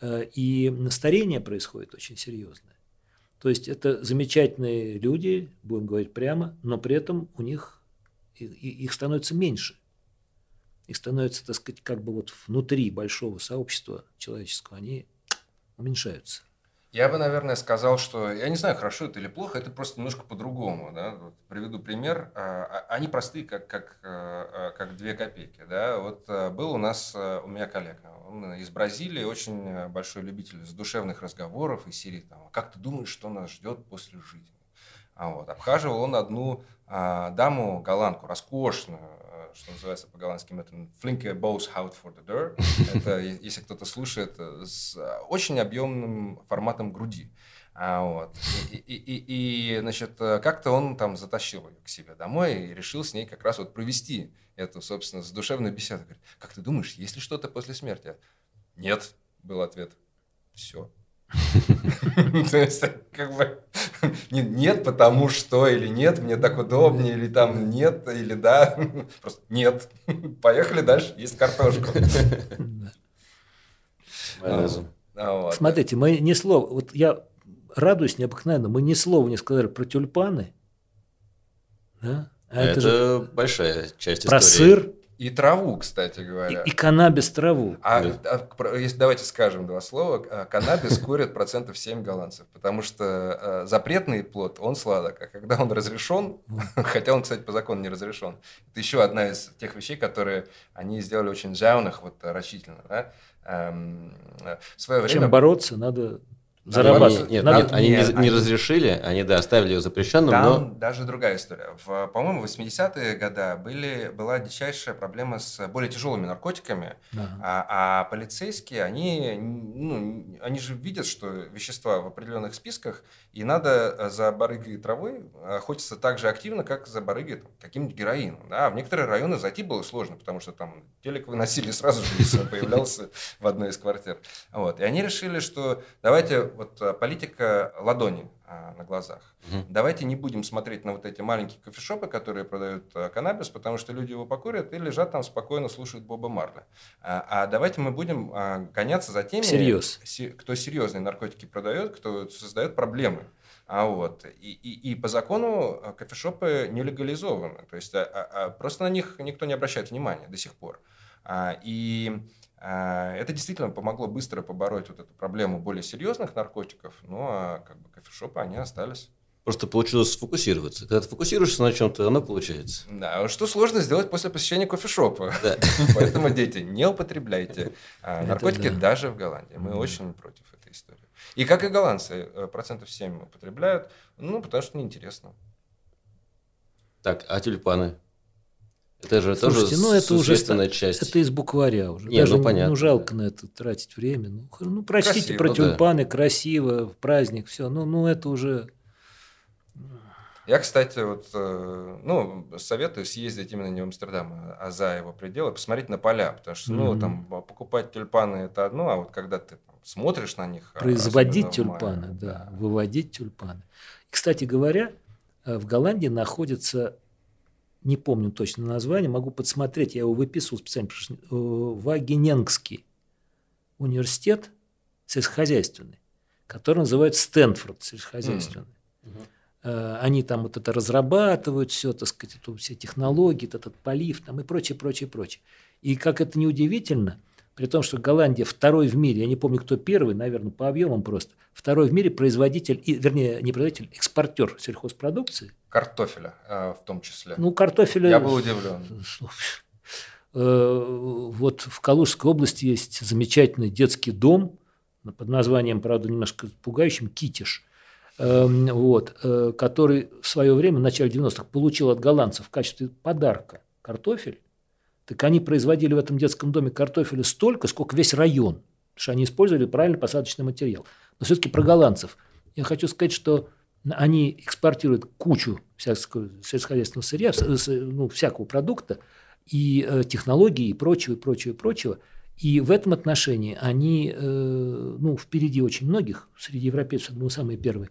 Э, и старение происходит очень серьезное. То есть это замечательные люди, будем говорить прямо, но при этом у них их становится меньше и становятся, так сказать, как бы вот внутри большого сообщества человеческого, они уменьшаются. Я бы, наверное, сказал, что я не знаю, хорошо это или плохо, это просто немножко по-другому. Да? Вот приведу пример. А, а, они простые, как, как, а, как две копейки. Да? Вот был у нас, у меня коллега, он из Бразилии, очень большой любитель задушевных разговоров из серии там, «Как ты думаешь, что нас ждет после жизни?» А вот, обхаживал он одну даму голландку, роскошную, э, что называется по-голландски это «flinke bows out for the door». Это, если кто-то слушает, с очень объемным форматом груди. А, вот. И, и, и, и, значит, как-то он там затащил ее к себе домой и решил с ней как раз вот провести эту, собственно, задушевную беседу. Говорит, как ты думаешь, есть ли что-то после смерти? Нет, был ответ. Все. То есть, как бы, нет, потому что, или нет, мне так удобнее, или там нет, или да. Просто нет. Поехали дальше, есть картошку. А Смотрите, мы ни слова, вот я радуюсь необыкновенно, мы ни слова не сказали про тюльпаны. Да? А это, это же большая часть про истории. Про сыр. И траву, кстати говоря. И, и каннабис траву. А, да. а если давайте скажем два слова, а, каннабис курят процентов 7 голландцев, потому что а, запретный плод, он сладок, а когда он разрешен, хотя он, кстати, по закону не разрешен, это еще одна из тех вещей, которые они сделали очень жауных, вот рачительно, да? Эм, в свое время... Чем бороться, надо зарабатывать. Нет, Надо... нет, они нет, не, не разрешили, они, да, оставили ее запрещенным, Там но... даже другая история. В, по-моему, в 80-е годы были, была дичайшая проблема с более тяжелыми наркотиками, да. а, а полицейские, они, ну, они же видят, что вещества в определенных списках, и надо за барыгой травой охотиться так же активно, как за барыгой каким-нибудь героином. Да? В некоторые районы зайти было сложно, потому что там телек выносили сразу же, появлялся в одной из квартир. Вот. И они решили, что давайте вот э, политика ладони а, на глазах. Угу. Давайте не будем смотреть на вот эти маленькие кофешопы, которые продают а, каннабис, потому что люди его покурят и лежат там спокойно, слушают Боба Марля. А, а давайте мы будем а, гоняться за теми, Всерьез. кто серьезные наркотики продает, кто создает проблемы. А вот и, и, и по закону а, кофешопы не легализованы, то есть а, а, просто на них никто не обращает внимания до сих пор. А, и это действительно помогло быстро побороть вот эту проблему более серьезных наркотиков, но ну, а как бы кофешопы, они остались. Просто получилось сфокусироваться. Когда ты фокусируешься на чем-то, оно получается. Да, что сложно сделать после посещения кофешопа. Да. Поэтому, дети, не употребляйте а, наркотики даже в Голландии. Мы очень против этой истории. И как и голландцы, э, процентов 7 употребляют, ну, потому что неинтересно. Так, а тюльпаны? Это же Слушайте, тоже ну, это уже часть. Это из букваря уже. Не, Даже ну, понятно, ну, жалко на это тратить время. Ну, ну прочтите красиво, про тюльпаны, да. красиво, в праздник, все. Ну, ну, это уже... Я, кстати, вот, э, ну, советую съездить именно не в Амстердам, а за его пределы, посмотреть на поля, потому что, ну, mm-hmm. там, покупать тюльпаны – это одно, а вот когда ты там, смотришь на них… А Производить тюльпаны, мае, да, да, выводить тюльпаны. Кстати говоря, э, в Голландии находится не помню точно название, могу подсмотреть, я его выписывал специально, э, Вагененгский университет сельскохозяйственный, который называется Стэнфорд сельскохозяйственный. Mm-hmm. Они там вот это разрабатывают, все, так сказать, это, все технологии, этот полив там и прочее, прочее, прочее. И как это неудивительно, при том, что Голландия второй в мире, я не помню, кто первый, наверное, по объемам просто, второй в мире производитель, вернее, не производитель, экспортер сельхозпродукции – Картофеля э, в том числе. Ну, картофеля... Я был удивлен. Э, вот в Калужской области есть замечательный детский дом под названием, правда, немножко пугающим, «Китиш», эм, вот, э, который в свое время, в начале 90-х, получил от голландцев в качестве подарка картофель. Так они производили в этом детском доме картофеля столько, сколько весь район, потому что они использовали правильный посадочный материал. Но все-таки про голландцев. Я хочу сказать, что они экспортируют кучу всякого сельскохозяйственного сырья, ну, всякого продукта, и э, технологий, и прочего, и прочего, и прочего. И в этом отношении они э, ну, впереди очень многих, среди европейцев, думаю, самые первые.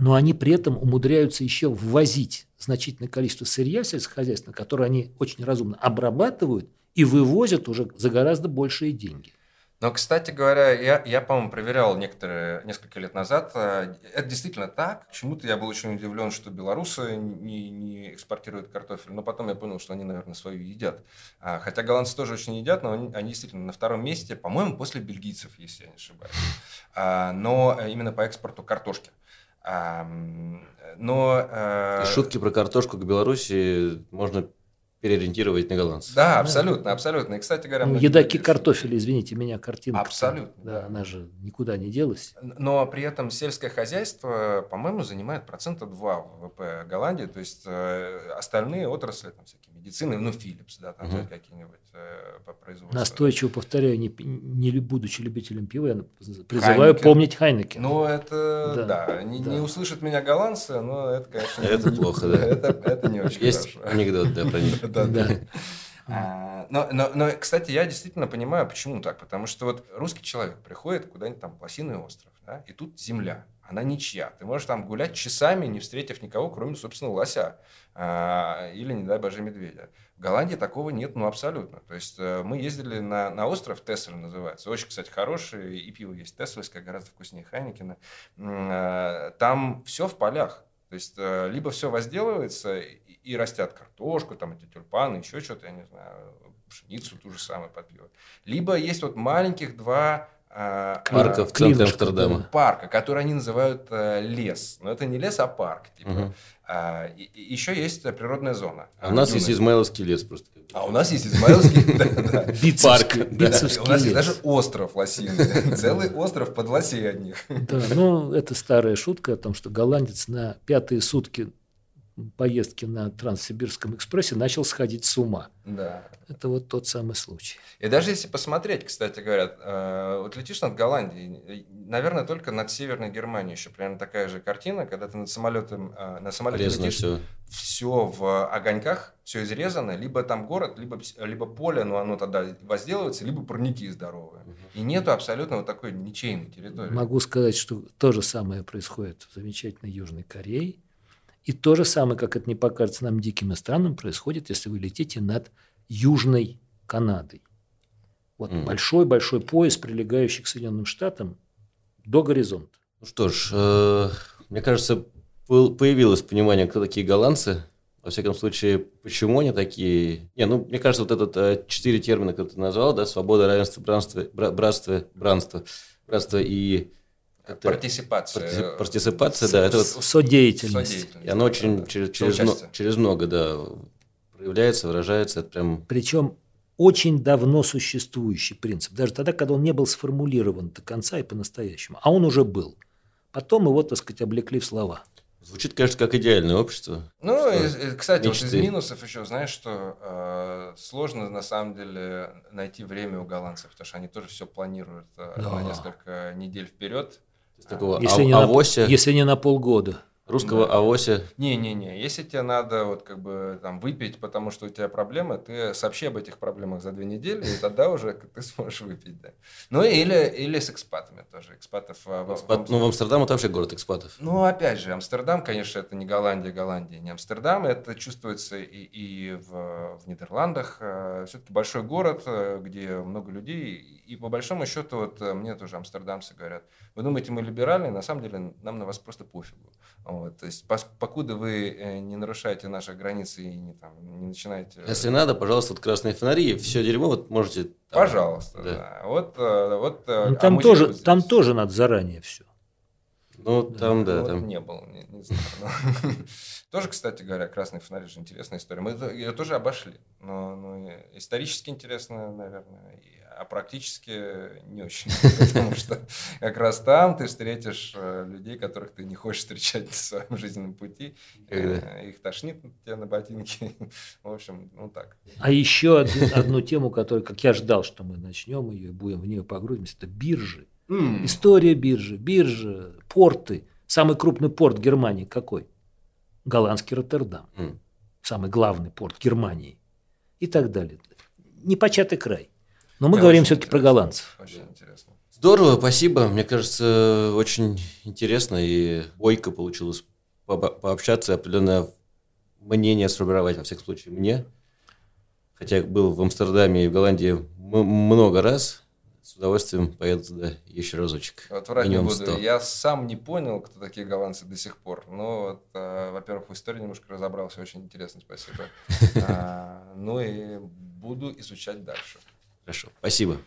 Но они при этом умудряются еще ввозить значительное количество сырья сельскохозяйственного, которое они очень разумно обрабатывают и вывозят уже за гораздо большие деньги. Но, кстати говоря, я, я по-моему, проверял некоторые, несколько лет назад. Э, это действительно так. Почему-то я был очень удивлен, что белорусы не, не экспортируют картофель. Но потом я понял, что они, наверное, свою едят. А, хотя голландцы тоже очень едят, но они, они действительно на втором месте, по-моему, после бельгийцев, если я не ошибаюсь. А, но именно по экспорту картошки. А, но... Э, И шутки про картошку к Беларуси можно переориентировать на голландцев. Да, абсолютно, абсолютно. И, кстати говоря... Ну, едоки картофеля, извините меня, картинка. Абсолютно. Да, да, она же никуда не делась. Но при этом сельское хозяйство, по-моему, занимает процента 2 ВВП Голландии, то есть э, остальные отрасли, там всякие медицины, ну, Philips, да, там угу. какие-нибудь э, по производству. Настойчиво повторяю, не, не будучи любителем пива, я призываю Хайнекен. помнить Хайнекен. Ну, это, да, да. Не, да. не услышат меня голландцы, но это, конечно... Это плохо, да. Это не очень Есть анекдот, да, про них. Да. А, но, но, но, кстати, я действительно понимаю, почему так. Потому что вот русский человек приходит куда-нибудь там, в Лосиный остров, да, и тут земля она ничья. Ты можешь там гулять часами, не встретив никого, кроме, собственно, лося а, или, не дай боже, медведя. В Голландии такого нет, ну, абсолютно. То есть э, мы ездили на, на остров, Тессель называется. Очень, кстати, хороший, и пиво есть Тессельское, гораздо вкуснее Хайникина. А, там все в полях. То есть э, либо все возделывается и, растят картошку, там эти тюльпаны, еще что-то, я не знаю, пшеницу ту же самую под пиво. Либо есть вот маленьких два а, парка в центре Амстердама. Парка, который они называют э, лес. Но это не лес, а парк. Типа. Угу. А, и, и еще есть природная зона. А у нас есть Измайловский лес просто. А у нас есть Измайловский парк. У нас есть даже остров Лосиный. Целый остров под лосей одних. Да, ну это старая шутка о том, что голландец на пятые сутки поездки на Транссибирском экспрессе начал сходить с ума. Да. Это вот тот самый случай. И даже если посмотреть, кстати говоря, э, вот летишь над Голландией, наверное, только над Северной Германией еще примерно такая же картина, когда ты над самолетом, э, на самолете Резно летишь, все. все в огоньках, все изрезано, либо там город, либо, либо поле, но оно тогда возделывается, либо парники здоровые. Угу. И нету абсолютно вот такой ничейной территории. Могу сказать, что то же самое происходит в замечательной Южной Корее и то же самое, как это не покажется нам диким и странным, происходит, если вы летите над Южной Канадой. Вот большой-большой mm. пояс, прилегающий к Соединенным Штатам до горизонта. Ну что ж, э, мне кажется, появилось понимание, кто такие голландцы. Во всяком случае, почему они такие? Не, ну, мне кажется, вот этот э, четыре термина, которые ты назвал, да, свобода, равенство, братство, братство, братство, братство и это партисипация. Партисипация, да. Это вот содеятельность. содеятельность. И оно очень да, через, через, через много, да, проявляется, выражается. Это прям... Причем очень давно существующий принцип. Даже тогда, когда он не был сформулирован до конца и по-настоящему. А он уже был. Потом его, так сказать, облекли в слова. Звучит, конечно, как идеальное общество. Ну, и, кстати, мечты. вот из минусов еще, знаешь, что э, сложно на самом деле найти время у голландцев, потому что они тоже все планируют э, да. на несколько недель вперед такого если, а, не авося. На, если не на полгода. Русского да. авося. Не-не-не, если тебе надо вот как бы там выпить, потому что у тебя проблемы, ты сообщи об этих проблемах за две недели, и тогда уже ты сможешь выпить, да. Ну или, или с экспатами тоже. Экспатов, а, Экспат, в, ну в Амстердам это вообще город экспатов. Ну опять же, Амстердам, конечно, это не Голландия, Голландия, не Амстердам, это чувствуется и, и в, в Нидерландах. А, Все-таки большой город, э, где много людей, и по большому счету, вот э, мне тоже амстердамцы говорят, вы думаете, мы либеральные, на самом деле нам на вас просто пофигу. Вот, то есть, покуда вы э, не нарушаете наши границы и не, там, не начинаете... Если надо, пожалуйста, вот красные фонари, все дерьмо вот можете... Там, пожалуйста, да. да. Вот, э, вот, э, ну, там, а тоже, там тоже надо заранее все. Ну, там, да. Вот там... не было, не, не знаю. Тоже, кстати говоря, красные фонари же интересная история. Мы ее тоже обошли. Но, но исторически интересно, наверное, а практически не очень. Потому что как раз там ты встретишь э, людей, которых ты не хочешь встречать в своем жизненном пути. Э, их тошнит тебе на ботинки. В общем, ну так. А еще одну тему, которую, как я ждал, что мы начнем ее и будем в нее погрузимся, это биржи. История биржи, биржи, порты. Самый крупный порт Германии какой? Голландский Роттердам. Самый главный порт Германии. И так далее. Непочатый край. Но мы да, говорим все-таки про голландцев. Очень интересно. Здорово, спасибо. Мне кажется, очень интересно и бойко получилось по пообщаться, определенное мнение сформировать, во всяком случае, мне. Хотя я был в Амстердаме и в Голландии много раз, с удовольствием поеду туда еще разочек. Вот врать не буду. 100. Я сам не понял, кто такие голландцы до сих пор. Но, вот, э, во-первых, в истории немножко разобрался. Очень интересно, спасибо. а, ну и буду изучать дальше. Хорошо, спасибо.